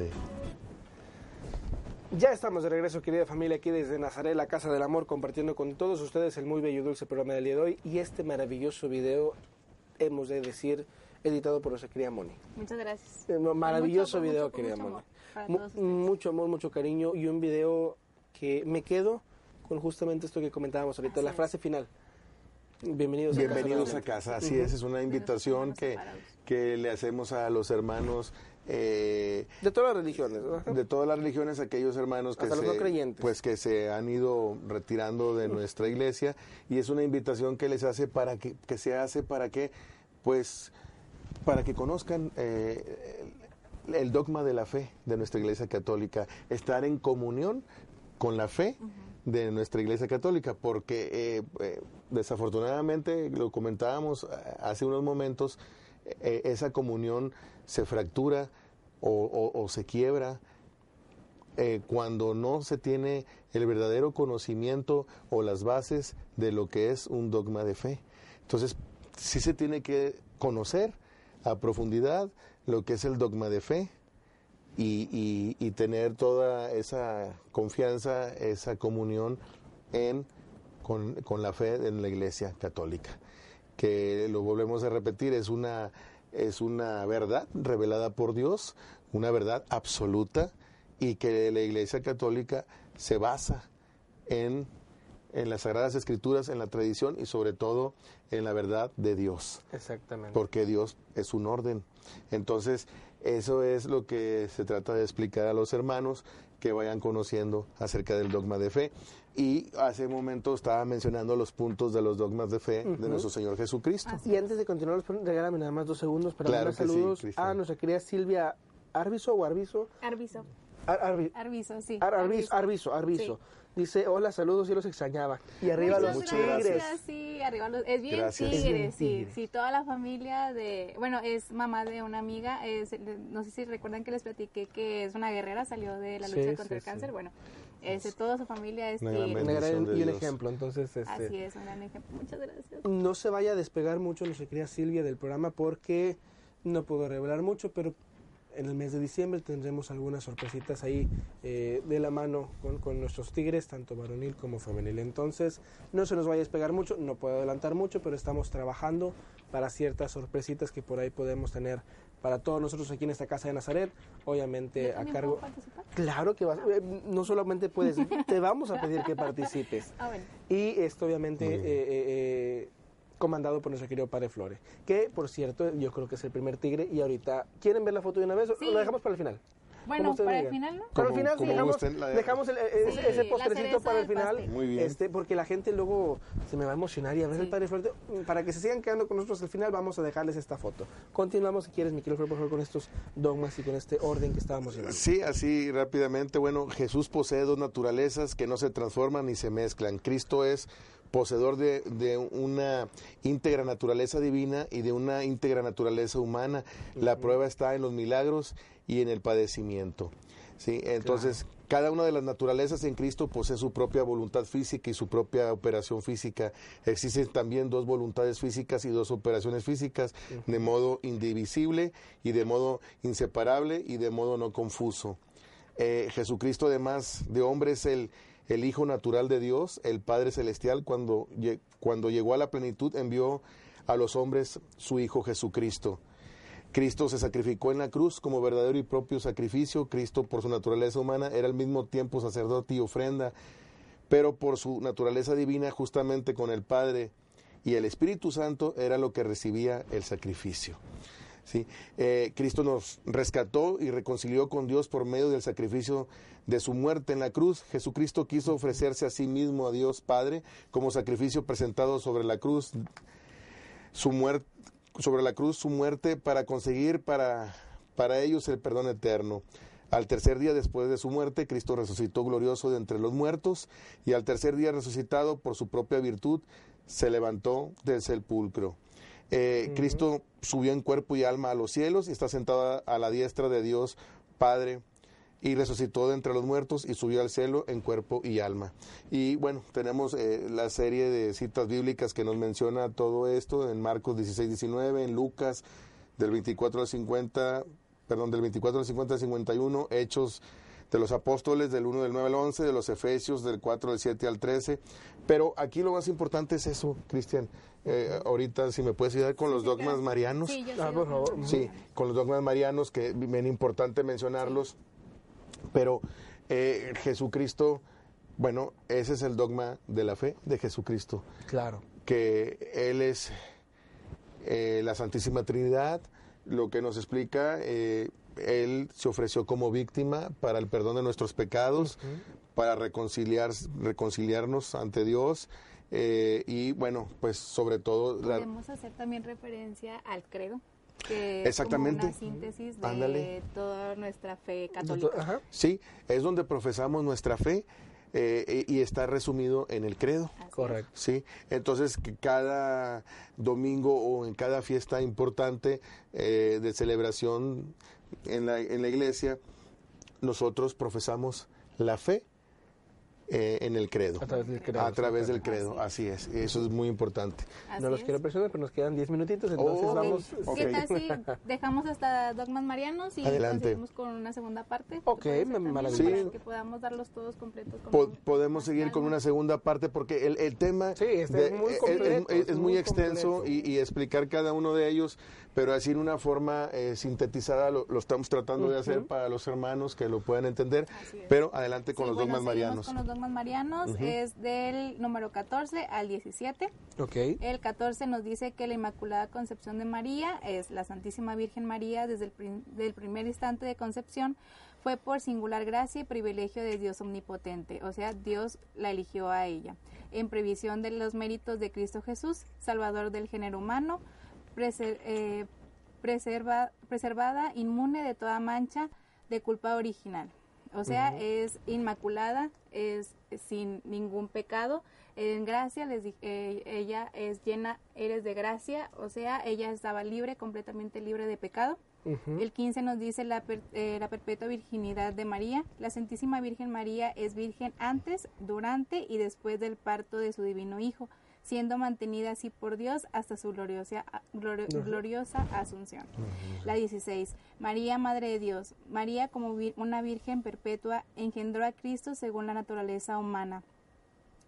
Sí. Ya estamos de regreso, querida familia, aquí desde Nazaret, la Casa del Amor, compartiendo con todos ustedes el muy bello y dulce programa del día de hoy y este maravilloso video, hemos de decir, editado por nuestra querida Moni. Muchas gracias. Eh, Maravilloso mucho- video, querida mucho Moni. amor mucho amor, mucho cariño y un video que me quedo con justamente esto que comentábamos ahorita, Así la es. frase final. Bienvenidos, a casa Bienvenidos a casa, así es, es una invitación que, que le hacemos a los hermanos eh, De todas las religiones, ¿no? de todas las religiones, aquellos hermanos que se, no pues que se han ido retirando de nuestra iglesia y es una invitación que les hace para que, que se hace para que pues para que conozcan eh, el, el dogma de la fe de nuestra iglesia católica, estar en comunión con la fe de nuestra iglesia católica, porque eh, eh, desafortunadamente, lo comentábamos hace unos momentos, eh, esa comunión se fractura o, se quiebra eh, cuando no se tiene el verdadero conocimiento o las bases de lo que es un dogma de fe. Entonces, sí se tiene que conocer a profundidad lo que es el dogma de fe y, y- y tener toda esa confianza, esa comunión en, con, con la fe en la Iglesia Católica. Que lo volvemos a repetir, es una, es una verdad revelada por Dios, una verdad absoluta y que la Iglesia Católica se basa en, en las Sagradas Escrituras, en la tradición y sobre todo en la verdad de Dios, Exactamente. porque Dios es un orden. Entonces, eso es lo que se trata de explicar a los hermanos que vayan conociendo acerca del dogma de fe. Y hace un momento estaba mencionando los puntos de los dogmas de fe de nuestro Señor Jesucristo. Y antes de continuar, regálame nada más dos segundos para Claro sí, saludos a nuestra querida Silvia Arbizo o Arbizo. Arviso. Ar- Arbi- Arviso, sí. Ar- Arbizo, Arbizo, Arbizo. Dice, hola, saludos, yo los extrañaba. Y arriba Muchas los Muchas tigres. gracias. Sí, arriba los, es bien Gracias. tigre, Es bien sí, tigre. sí, toda la familia de, bueno, es mamá de una amiga, es, no sé si recuerdan que les platiqué que es una guerrera, salió de la lucha sí, contra el sí. cáncer, bueno, es de toda su familia es Una tigre. Gran- y un ejemplo, entonces, este, Así es, un gran ejemplo. Muchas gracias. no se vaya a despegar mucho nuestra querida Silvia del programa porque no puedo revelar mucho, pero en el mes de diciembre tendremos algunas sorpresitas ahí eh, de la mano con, con nuestros tigres, tanto varonil como femenil. Entonces, no se nos vaya a despegar mucho, no puedo adelantar mucho, pero estamos trabajando para ciertas sorpresitas que por ahí podemos tener para todos nosotros aquí en esta casa de Nazaret, obviamente ¿Yo a cargo... puedo participar? Claro que vas, eh, no solamente puedes, te vamos a pedir que participes. Ah, bueno. Y esto obviamente Comandado por nuestro querido Padre Flore, que por cierto yo creo que es el primer tigre y ahorita, ¿quieren ver la foto de una vez o Sí. lo dejamos para el final? Bueno, para el digan. final, ¿no? Al Como- final sí dejamos, gusten la- dejamos el- ese, Sí, ese la postrecito para el final. pastel. Muy bien. Este, porque la gente luego se me va a emocionar y a ver Sí. el Padre Flore. Para que se sigan quedando con nosotros al final, vamos a dejarles esta foto. Continuamos, si quieres, mi querido Flor, por favor, con estos dogmas y con este orden que estábamos llevando. Sí, así rápidamente. Bueno, Jesús posee dos naturalezas que no se transforman ni se mezclan. Cristo es poseedor de, de una íntegra naturaleza divina y de una íntegra naturaleza humana. La prueba está en los milagros y en el padecimiento. ¿sí? Entonces, cada una de las naturalezas en Cristo posee su propia voluntad física y su propia operación física. Existen también dos voluntades físicas y dos operaciones físicas de modo indivisible y de modo inseparable y de modo no confuso. Eh, Jesucristo, además de hombre, es el, el Hijo natural de Dios, el Padre Celestial, cuando, cuando llegó a la plenitud, envió a los hombres su Hijo Jesucristo. Cristo se sacrificó en la cruz como verdadero y propio sacrificio. Cristo, por su naturaleza humana, era al mismo tiempo sacerdote y ofrenda, pero por su naturaleza divina, justamente con el Padre y el Espíritu Santo, era lo que recibía el sacrificio. ¿Sí? Eh, Cristo nos rescató y reconcilió con Dios por medio del sacrificio de su muerte en la cruz. Jesucristo quiso ofrecerse a sí mismo a Dios Padre como sacrificio presentado sobre la cruz, su muerte, sobre la cruz su muerte para conseguir para, para ellos el perdón eterno. Al tercer día después de su muerte, Cristo resucitó glorioso de entre los muertos y al tercer día resucitado por su propia virtud, se levantó del sepulcro. Eh, Cristo subió en cuerpo y alma a los cielos y está sentado a la diestra de Dios Padre y resucitó de entre los muertos y subió al cielo en cuerpo y alma. Y bueno, tenemos eh, la serie de citas bíblicas que nos menciona todo esto en Marcos 16, 19, en Lucas del 24 al 50, perdón, del 24 al 50 al 51, Hechos de los apóstoles del 1 del 9 al 11, de los Efesios del 4 del 7 al 13. Pero aquí lo más importante es eso, Cristian. Eh, ahorita, si me puedes ayudar con los dogmas marianos. Sí, Ah, por favor. Sí, con los dogmas marianos, que bien importante mencionarlos. Pero eh, Jesucristo, bueno, ese es el dogma de la fe de Jesucristo, Claro. que Él es eh, la Santísima Trinidad, lo que nos explica, eh, Él se ofreció como víctima para el perdón de nuestros pecados, para reconciliar, reconciliarnos ante Dios. eh, y bueno, pues sobre todo la, Podemos hacer también referencia al credo, que Exactamente. es como una síntesis de Ándale. toda nuestra fe católica. Ajá. Sí, es donde profesamos nuestra fe eh, y está resumido en el credo. Correcto. Sí, entonces que cada domingo o en cada fiesta importante eh, de celebración en la, en la iglesia, nosotros profesamos la fe eh, en el credo. A través del credo, A través del credo, así es. Eso es muy importante. Así no los es. quiero presionar, pero nos quedan 10 minutitos, entonces Oh, vamos. ok. ¿Qué tal si dejamos hasta dogmas marianos y Adelante. seguimos con una segunda parte? ¿Te Ok, maravilloso. Para que podamos darlos todos completos. con Po- podemos seguir con una segunda parte porque el, el tema Sí, este es muy completo, es- es es muy muy extenso completo. y, y explicar cada uno de ellos, pero así en una forma eh, sintetizada lo, lo estamos tratando de hacer para los hermanos que lo puedan entender. Pero adelante con Sí, los bueno, dogmas marianos. Con los dogmas marianos es del número 14 al 17. Ok. El 14 nos dice que la Inmaculada Concepción de María es la Santísima Virgen María desde el prim- del primer instante de concepción fue por singular gracia y privilegio de Dios omnipotente, o sea, Dios la eligió a ella, en previsión de los méritos de Cristo Jesús, Salvador del género humano, preser- eh, preserva- preservada, inmune de toda mancha de culpa original. O sea, es inmaculada, es sin ningún pecado. En gracia, les dije, eh, ella es llena, eres de gracia, o sea, ella estaba libre, completamente libre de pecado. El 15 nos dice la, per- eh, la perpetua virginidad de María. La Santísima Virgen María es virgen antes, durante y después del parto de su divino Hijo, siendo mantenida así por Dios hasta su gloriosa, glori- gloriosa asunción. La 16. María, Madre de Dios. María, como vir- una virgen perpetua, engendró a Cristo según la naturaleza humana.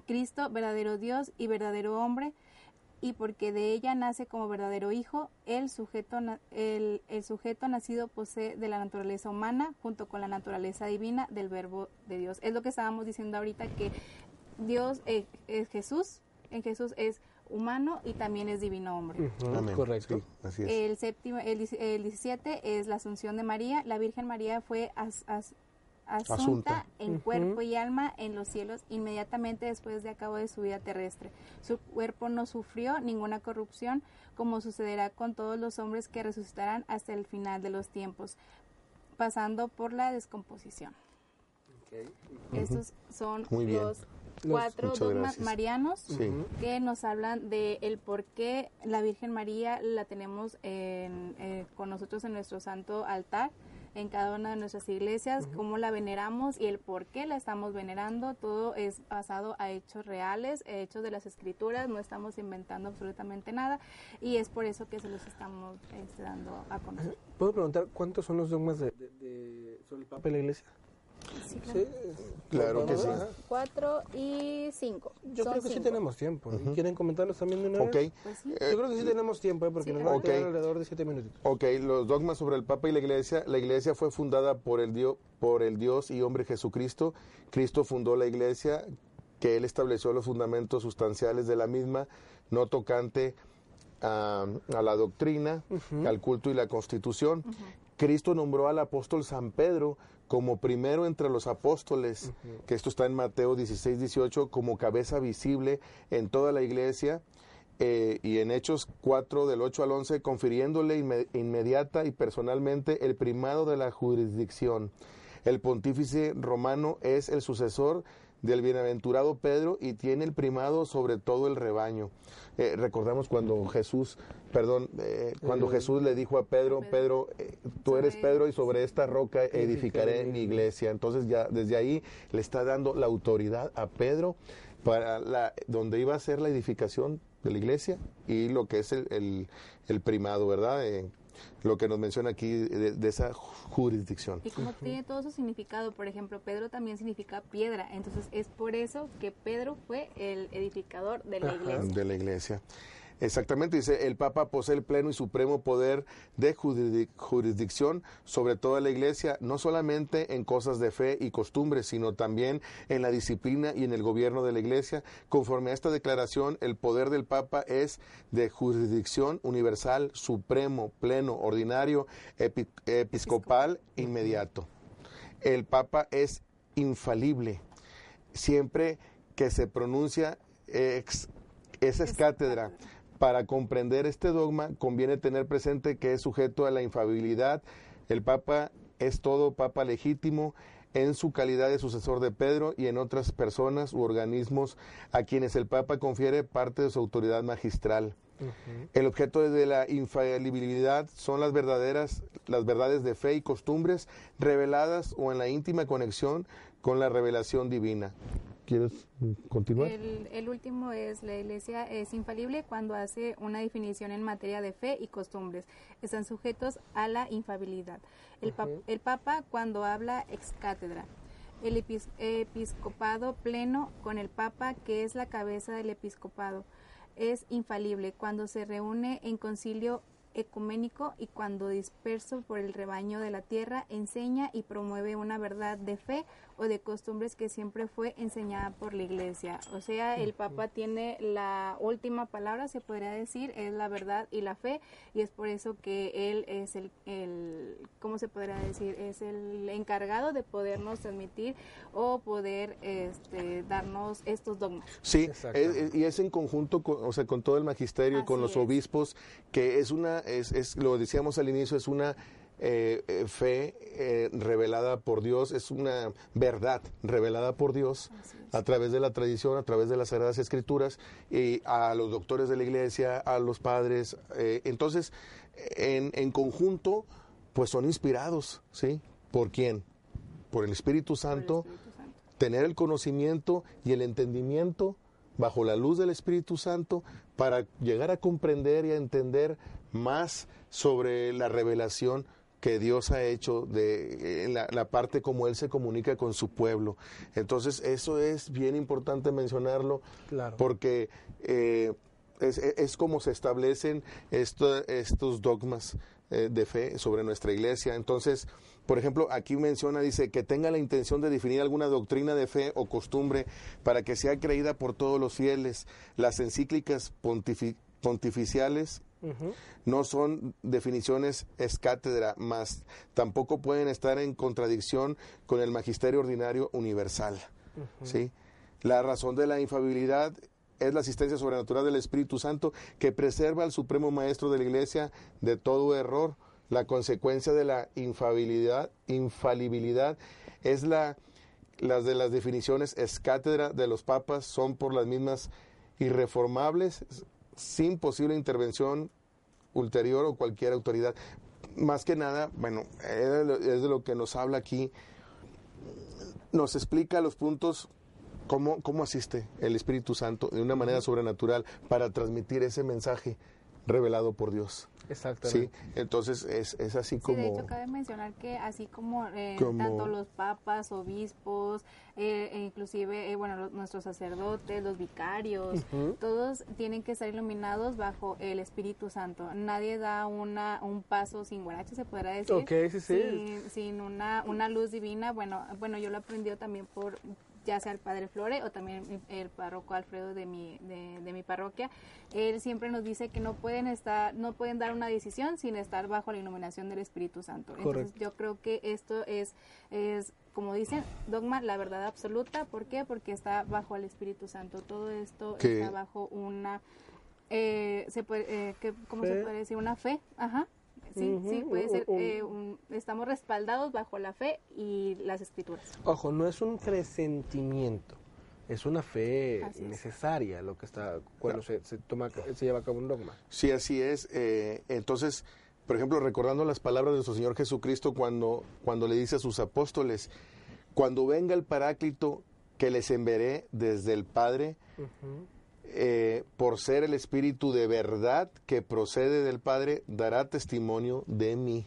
Cristo, verdadero Dios y verdadero hombre, y porque de ella nace como verdadero hijo, el sujeto, el, el sujeto nacido posee de la naturaleza humana junto con la naturaleza divina del verbo de Dios. Es lo que estábamos diciendo ahorita, que Dios eh, es Jesús, en Jesús es humano y también es divino hombre. Correcto. Sí, así es. El séptimo, el, el 17 es la Asunción de María. La Virgen María fue as- as- asunta, Asunta. en cuerpo y alma en los cielos inmediatamente después de acabo de su vida terrestre. Su cuerpo no sufrió ninguna corrupción, como sucederá con todos los hombres que resucitarán hasta el final de los tiempos, pasando por la descomposición. Estos son Muy bien. los cuatro dogmas marianos Sí. que nos hablan de el por qué la Virgen María la tenemos en- eh, con nosotros en nuestro santo altar en cada una de nuestras iglesias, cómo la veneramos y el por qué la estamos venerando. Todo es basado a hechos reales, hechos de las escrituras, no estamos inventando absolutamente nada y es por eso que se los estamos este, dando a conocer. ¿Puedo preguntar cuántos son los dogmas de, de- de- sobre el Papa y la Iglesia? Sí, Sí. Claro que sí. Cuatro y cinco. Yo Son creo que sí cinco. tenemos tiempo. ¿Quieren comentarlos también de una Ok. vez? Pues sí. Yo creo que sí tenemos tiempo, ¿eh? porque Sí, nos va a quedar alrededor de siete minutitos. Ok, los dogmas sobre el Papa y la Iglesia. La Iglesia fue fundada por el, Dios, por el Dios y hombre Jesucristo. Cristo fundó la Iglesia, que Él estableció los fundamentos sustanciales de la misma, no tocante a, a la doctrina, al culto y la constitución. Cristo nombró al apóstol San Pedro como primero entre los apóstoles, que esto está en Mateo 16, 18, como cabeza visible en toda la iglesia, eh, y en Hechos 4 del 8 al 11, confiriéndole inme- inmediata y personalmente el primado de la jurisdicción. El pontífice romano es el sucesor del bienaventurado Pedro y tiene el primado sobre todo el rebaño. Eh, recordamos cuando Jesús, perdón, eh, cuando Jesús le dijo a Pedro, Pedro, eh, tú eres Pedro y sobre esta roca edificaré mi iglesia. Entonces ya desde ahí le está dando la autoridad a Pedro para la, donde iba a ser la edificación de la iglesia y lo que es el, el- el primado, ¿verdad? Lo que nos menciona aquí de, de esa jurisdicción. Y como tiene todo su significado, por ejemplo, Pedro también significa piedra, entonces es por eso que Pedro fue el edificador de la iglesia. de la iglesia. Exactamente, dice, el Papa posee el pleno y supremo poder de jurisdic- jurisdicción sobre toda la iglesia, no solamente en cosas de fe y costumbres, sino también en la disciplina y en el gobierno de la iglesia. Conforme a esta declaración, el poder del Papa es de jurisdicción universal, supremo, pleno, ordinario, epi- episcopal, inmediato. El Papa es infalible siempre que se pronuncia ex, esa es Es cátedra. cátedra. Para comprender este dogma conviene tener presente que es sujeto a la infalibilidad. El Papa es todo Papa legítimo en su calidad de sucesor de Pedro y en otras personas u organismos a quienes el Papa confiere parte de su autoridad magistral. El objeto de la infalibilidad son las verdaderas, las verdades de fe y costumbres reveladas o en la íntima conexión con la revelación divina. ¿Quieres continuar? El, el último es la iglesia es infalible cuando hace una definición en materia de fe y costumbres. Están sujetos a la infabilidad. El, pa- el Papa cuando habla ex cátedra. El epis- episcopado pleno con el Papa que es la cabeza del episcopado. Es infalible cuando se reúne en concilio ecuménico y cuando disperso por el rebaño de la tierra enseña y promueve una verdad de fe o de costumbres que siempre fue enseñada por la iglesia. O sea, el Papa tiene la última palabra, se podría decir, es la verdad y la fe y es por eso que él es el, el ¿cómo se podría decir? Es el encargado de podernos transmitir o poder este, darnos estos dogmas. Sí, Exacto. es- es- y es en conjunto con, o sea, con todo el magisterio y con Así los es. obispos, que es una, es, es lo decíamos al inicio, es una eh, eh, fe eh, revelada por Dios, es una verdad revelada por Dios a través de la tradición, a través de las Sagradas Escrituras, y a los doctores de la iglesia, a los padres. eh, entonces, en, en conjunto, pues son inspirados, ¿sí? ¿Por quién? Por el Espíritu Santo. tener el conocimiento y el entendimiento bajo la luz del Espíritu Santo para llegar a comprender y a entender más sobre la revelación que Dios ha hecho de en la, la parte como Él se comunica con su pueblo. Entonces, eso es bien importante mencionarlo Claro. porque eh, es, es como se establecen esto- estos dogmas eh, de fe sobre nuestra iglesia. Entonces, por ejemplo, aquí menciona, dice, que tenga la intención de definir alguna doctrina de fe o costumbre para que sea creída por todos los fieles. Las encíclicas pontifi- pontificiales No son definiciones es cátedra, más tampoco pueden estar en contradicción con el magisterio ordinario universal. ¿sí? La razón de la infabilidad es la asistencia sobrenatural del Espíritu Santo que preserva al Supremo Maestro de la Iglesia de todo error. La consecuencia de la infabilidad, infalibilidad es la las de las definiciones es cátedra de los papas son por las mismas irreformables sin posible intervención ulterior o cualquier autoridad. Más que nada, bueno, es de lo que nos habla aquí. Nos explica los puntos, cómo, cómo asiste el Espíritu Santo de una manera sobrenatural para transmitir ese mensaje revelado por Dios. Sí, Exactamente. entonces es, es así Sí, como... de hecho cabe mencionar que así como, eh, Como- tanto los papas, obispos, eh, e inclusive eh, bueno los- nuestros sacerdotes, los vicarios, todos tienen que estar iluminados bajo el Espíritu Santo. Nadie da una un paso sin guarache, se podrá decir. Ok, sí, sí. Sin, sin una una luz divina. Bueno, bueno yo lo aprendí también por ya sea el padre Flore o también el párroco Alfredo de mi de, de mi parroquia él siempre nos dice que no pueden estar no pueden dar una decisión sin estar bajo la iluminación del Espíritu Santo. Entonces yo creo que esto es es como dicen dogma la verdad absoluta. ¿por qué? porque está bajo el Espíritu Santo. Todo esto está bajo una eh, se puede eh, que- cómo se Fe. puede decir una fe. Ajá sí sí puede ser eh, un- estamos respaldados bajo la fe y las escrituras Ojo, no es un presentimiento, es una fe Así es. necesaria lo que está cuando se, se toma se lleva a cabo un dogma. Sí, así es. Eh, entonces, por ejemplo, recordando las palabras de nuestro Señor Jesucristo cuando, cuando le dice a sus apóstoles, cuando venga el Paráclito que les enviaré desde el Padre, eh, por ser el Espíritu de verdad que procede del Padre, dará testimonio de mí.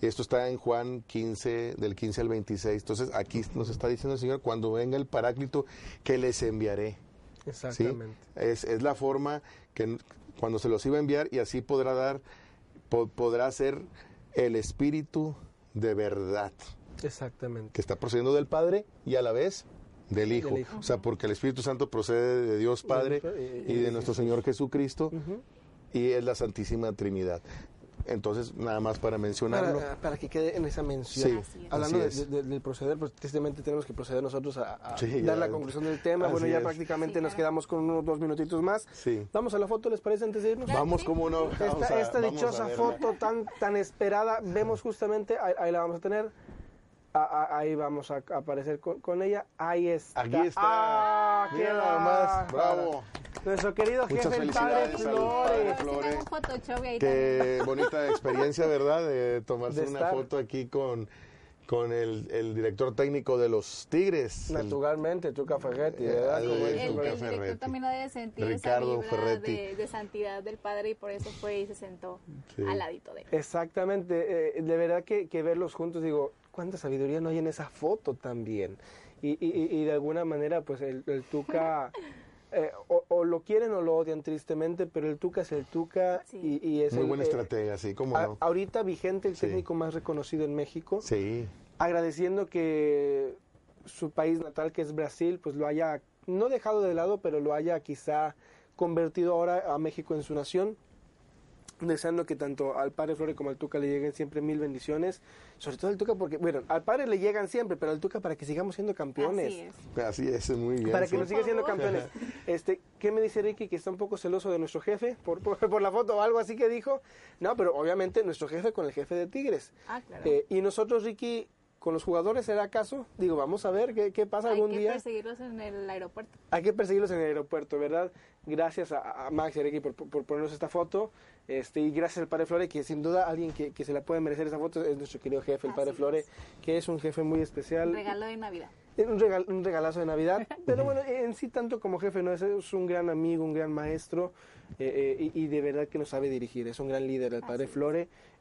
Esto está en Juan 15, del 15 al 26. Entonces, aquí nos está diciendo el Señor, cuando venga el Paráclito que les enviaré. ¿sí? Exactamente. Es, es la forma que cuando se los iba a enviar y así podrá dar, po- podrá ser el espíritu de verdad Exactamente. que está procediendo del Padre y a la vez del Hijo. Del Hijo. O sea, porque el Espíritu Santo procede de Dios Padre y- y de nuestro Señor Jesucristo y es la Santísima Trinidad. Entonces, nada más para mencionarlo. Para, para que quede en esa mención. Sí, Así es. Hablando así de- es. de- del proceder, pues tristemente tenemos que proceder nosotros a, a Sí, dar la conclusión del tema. Bueno, ya es. prácticamente Sí, nos quedamos con unos dos minutitos más. Sí. Vamos a la foto, ¿les parece antes de irnos? Vamos como no. Esta, a- esta dichosa foto tan tan esperada, vemos justamente, ahí, ahí la vamos a tener. Ah, ah, ahí vamos a a aparecer con, con ella. Ahí está. Aquí está. Ah, qué nada más. Bravo. Nuestro querido Muchas jefe, el padre Flores. Flore. Qué bonita experiencia, ¿verdad? De tomarse De una estar. foto aquí con, con el, el director técnico de los Tigres. el- Naturalmente, Tuca Ferretti, Eh, ¿verdad? El, el Ferretti. director también ha de sentir Ricardo esa vibra de, de santidad del padre y por eso fue y se sentó Sí. al ladito de él. Exactamente, eh, de verdad que, que verlos juntos, digo, cuánta sabiduría no hay en esa foto también. Y, y- y- de alguna manera, pues el, el Tuca, eh, o, o lo quieren o lo odian tristemente, pero el Tuca es el Tuca Sí. y, y es Muy el, buena eh, estratega, sí, cómo a- no. ahorita vigente, el Sí. técnico más reconocido en México, Sí, agradeciendo que su país natal, que es Brasil, pues lo haya, no dejado de lado, pero lo haya quizá convertido ahora a México en su nación. Deseando que tanto al padre Flore como al Tuca le lleguen siempre mil bendiciones. Sobre todo al Tuca, porque, bueno, al padre le llegan siempre, pero al Tuca para que sigamos siendo campeones. Así es. así es, muy bien. Para sí. que nos siga siendo campeones. Este, ¿Qué me dice Ricky? Que está un poco celoso de nuestro jefe por, por, por la foto o algo así que dijo. No, pero obviamente nuestro jefe con el jefe de Tigres. Ah, claro. Eh, y nosotros, Ricky, con los jugadores, ¿será acaso? Digo, vamos a ver qué, qué pasa Hay algún que día. perseguirlos en el aeropuerto. Hay que perseguirlos en el aeropuerto, ¿verdad? Gracias a, a Max y a Ricky por, por ponernos esta foto. Este, y gracias al Padre Flore, que sin duda alguien que, que se la puede merecer esa foto es nuestro querido jefe, el Padre Así Flore, es. que es un jefe muy especial. Un regalo de Navidad. Un, regal- un regalazo de Navidad, pero bueno, en sí tanto como jefe, no es, es un gran amigo, un gran maestro eh, eh, y, y de verdad que nos sabe dirigir, es un gran líder el padre Así es.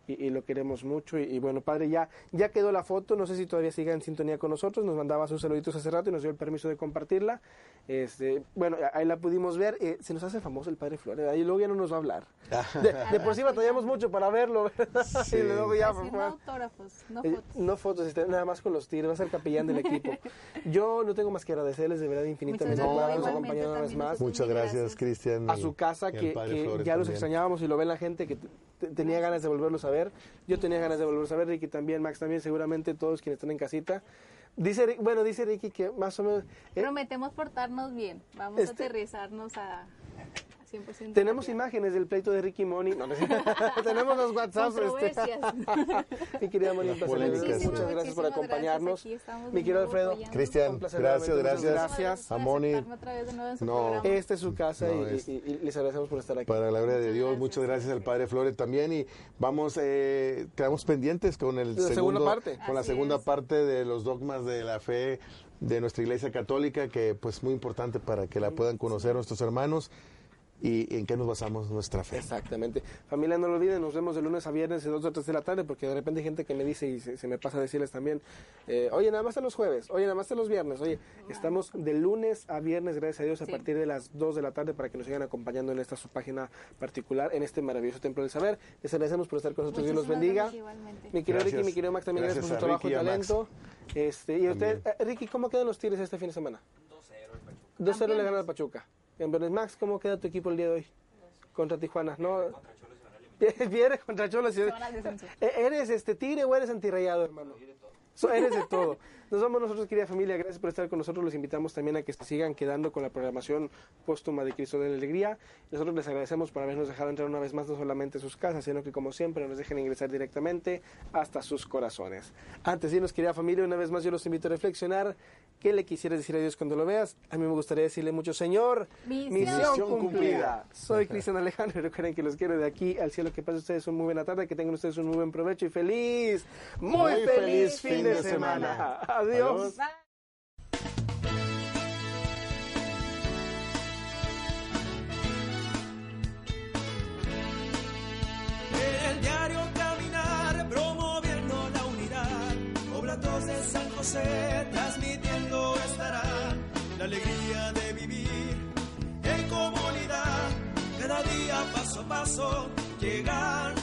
Y, y lo queremos mucho y, y bueno, padre, ya, ya quedó la foto, no sé si todavía siga en sintonía con nosotros, nos mandaba sus saluditos hace rato y nos dio el permiso de compartirla, este, bueno, ahí la pudimos ver, eh, se nos hace famoso el padre Flore, ahí luego ya no nos va a hablar, de, de por sí batallamos mucho para verlo, ¿verdad? Sí. y luego ya... Así, no autógrafos, no Eh, fotos. No fotos, este, nada más con los tigres, va a ser capellán del equipo. Yo no tengo más que agradecerles de verdad infinitamente Muchas por gracias. habernos acompañado una vez más Muchas gracias. Cristian. a su casa, que, que Flores ya los extrañábamos y lo ve la gente, que tenía ganas de volverlos a ver. Yo tenía ganas de volverlos a ver, Ricky también, Max también, seguramente todos quienes están en casita. Dice, bueno, dice Ricky que más o menos... eh, Prometemos portarnos bien. Vamos Este- a aterrizarnos a, a 100%. tenemos imágenes del pleito de Ricky Moni. No, no tenemos los WhatsApps. este. Mi querida Moni, un placer. polémicas, Muchas gracias por acompañarnos. gracias. Mi querido Alfredo. Cristian, Un placer gracias, gracias. gracias. Por A Moni. No. Esta es su casa No, y, es- y- y les agradecemos por estar aquí. Para la gloria de Dios, gracias. muchas gracias al Padre Flores también y vamos, eh, quedamos pendientes con el La segunda segundo, parte. con la segunda es. parte de los dogmas de la fe de nuestra Iglesia Católica, que pues muy importante para que la puedan conocer nuestros hermanos y en qué nos basamos nuestra fe. Exactamente. Familia, no lo olviden, nos vemos de lunes a viernes de 2 a 3 de la tarde, porque de repente hay gente que me dice y se, se me pasa a decirles también, eh, oye, nada más a los jueves, oye, nada más a los viernes, oye, estamos de lunes a viernes, gracias a Dios, a Sí. partir de las 2 de la tarde para que nos sigan acompañando en esta su página particular, en este maravilloso templo del saber. Les agradecemos por estar con nosotros, Dios los Muchísimas bendiga. igualmente. Mi querido Gracias. Ricky, mi querido Max, también gracias, Gracias por su trabajo y talento. Este, y usted, También. eh, Ricky, ¿cómo quedan los Tigres este fin de semana? 2-0 le gana al Pachuca. Campeones Max, ¿cómo queda tu equipo el día de hoy? Contra Tijuana, ¿no? Pierde contra Cholos. Se. Eh, ¿Eres este tigre o eres antirrayado, hermano? So- eres de todo. Nos vamos nosotros, querida familia. Gracias por estar con nosotros. Los invitamos también a que se sigan quedando con la programación póstuma de Cristo de la Alegría. Nosotros les agradecemos por habernos dejado entrar una vez más, no solamente a sus casas, sino que, como siempre, nos dejen ingresar directamente hasta sus corazones. Antes de irnos, querida familia, una vez más yo los invito a reflexionar. ¿Qué le quisieras decir a Dios cuando lo veas? A mí me gustaría decirle mucho, Señor, Misión misión cumplida. cumplida. Soy Cristian Alejandro y recuerden que los quiero de aquí al cielo. Que pasen ustedes una muy buena tarde, que tengan ustedes un muy buen provecho y feliz, muy, Muy feliz, feliz fin de semana. Adiós. Bye. En el diario caminar, promoviendo la unidad. Oblatos de San José, transmitiendo estará la alegría de vivir en comunidad. Cada día paso a paso, llegando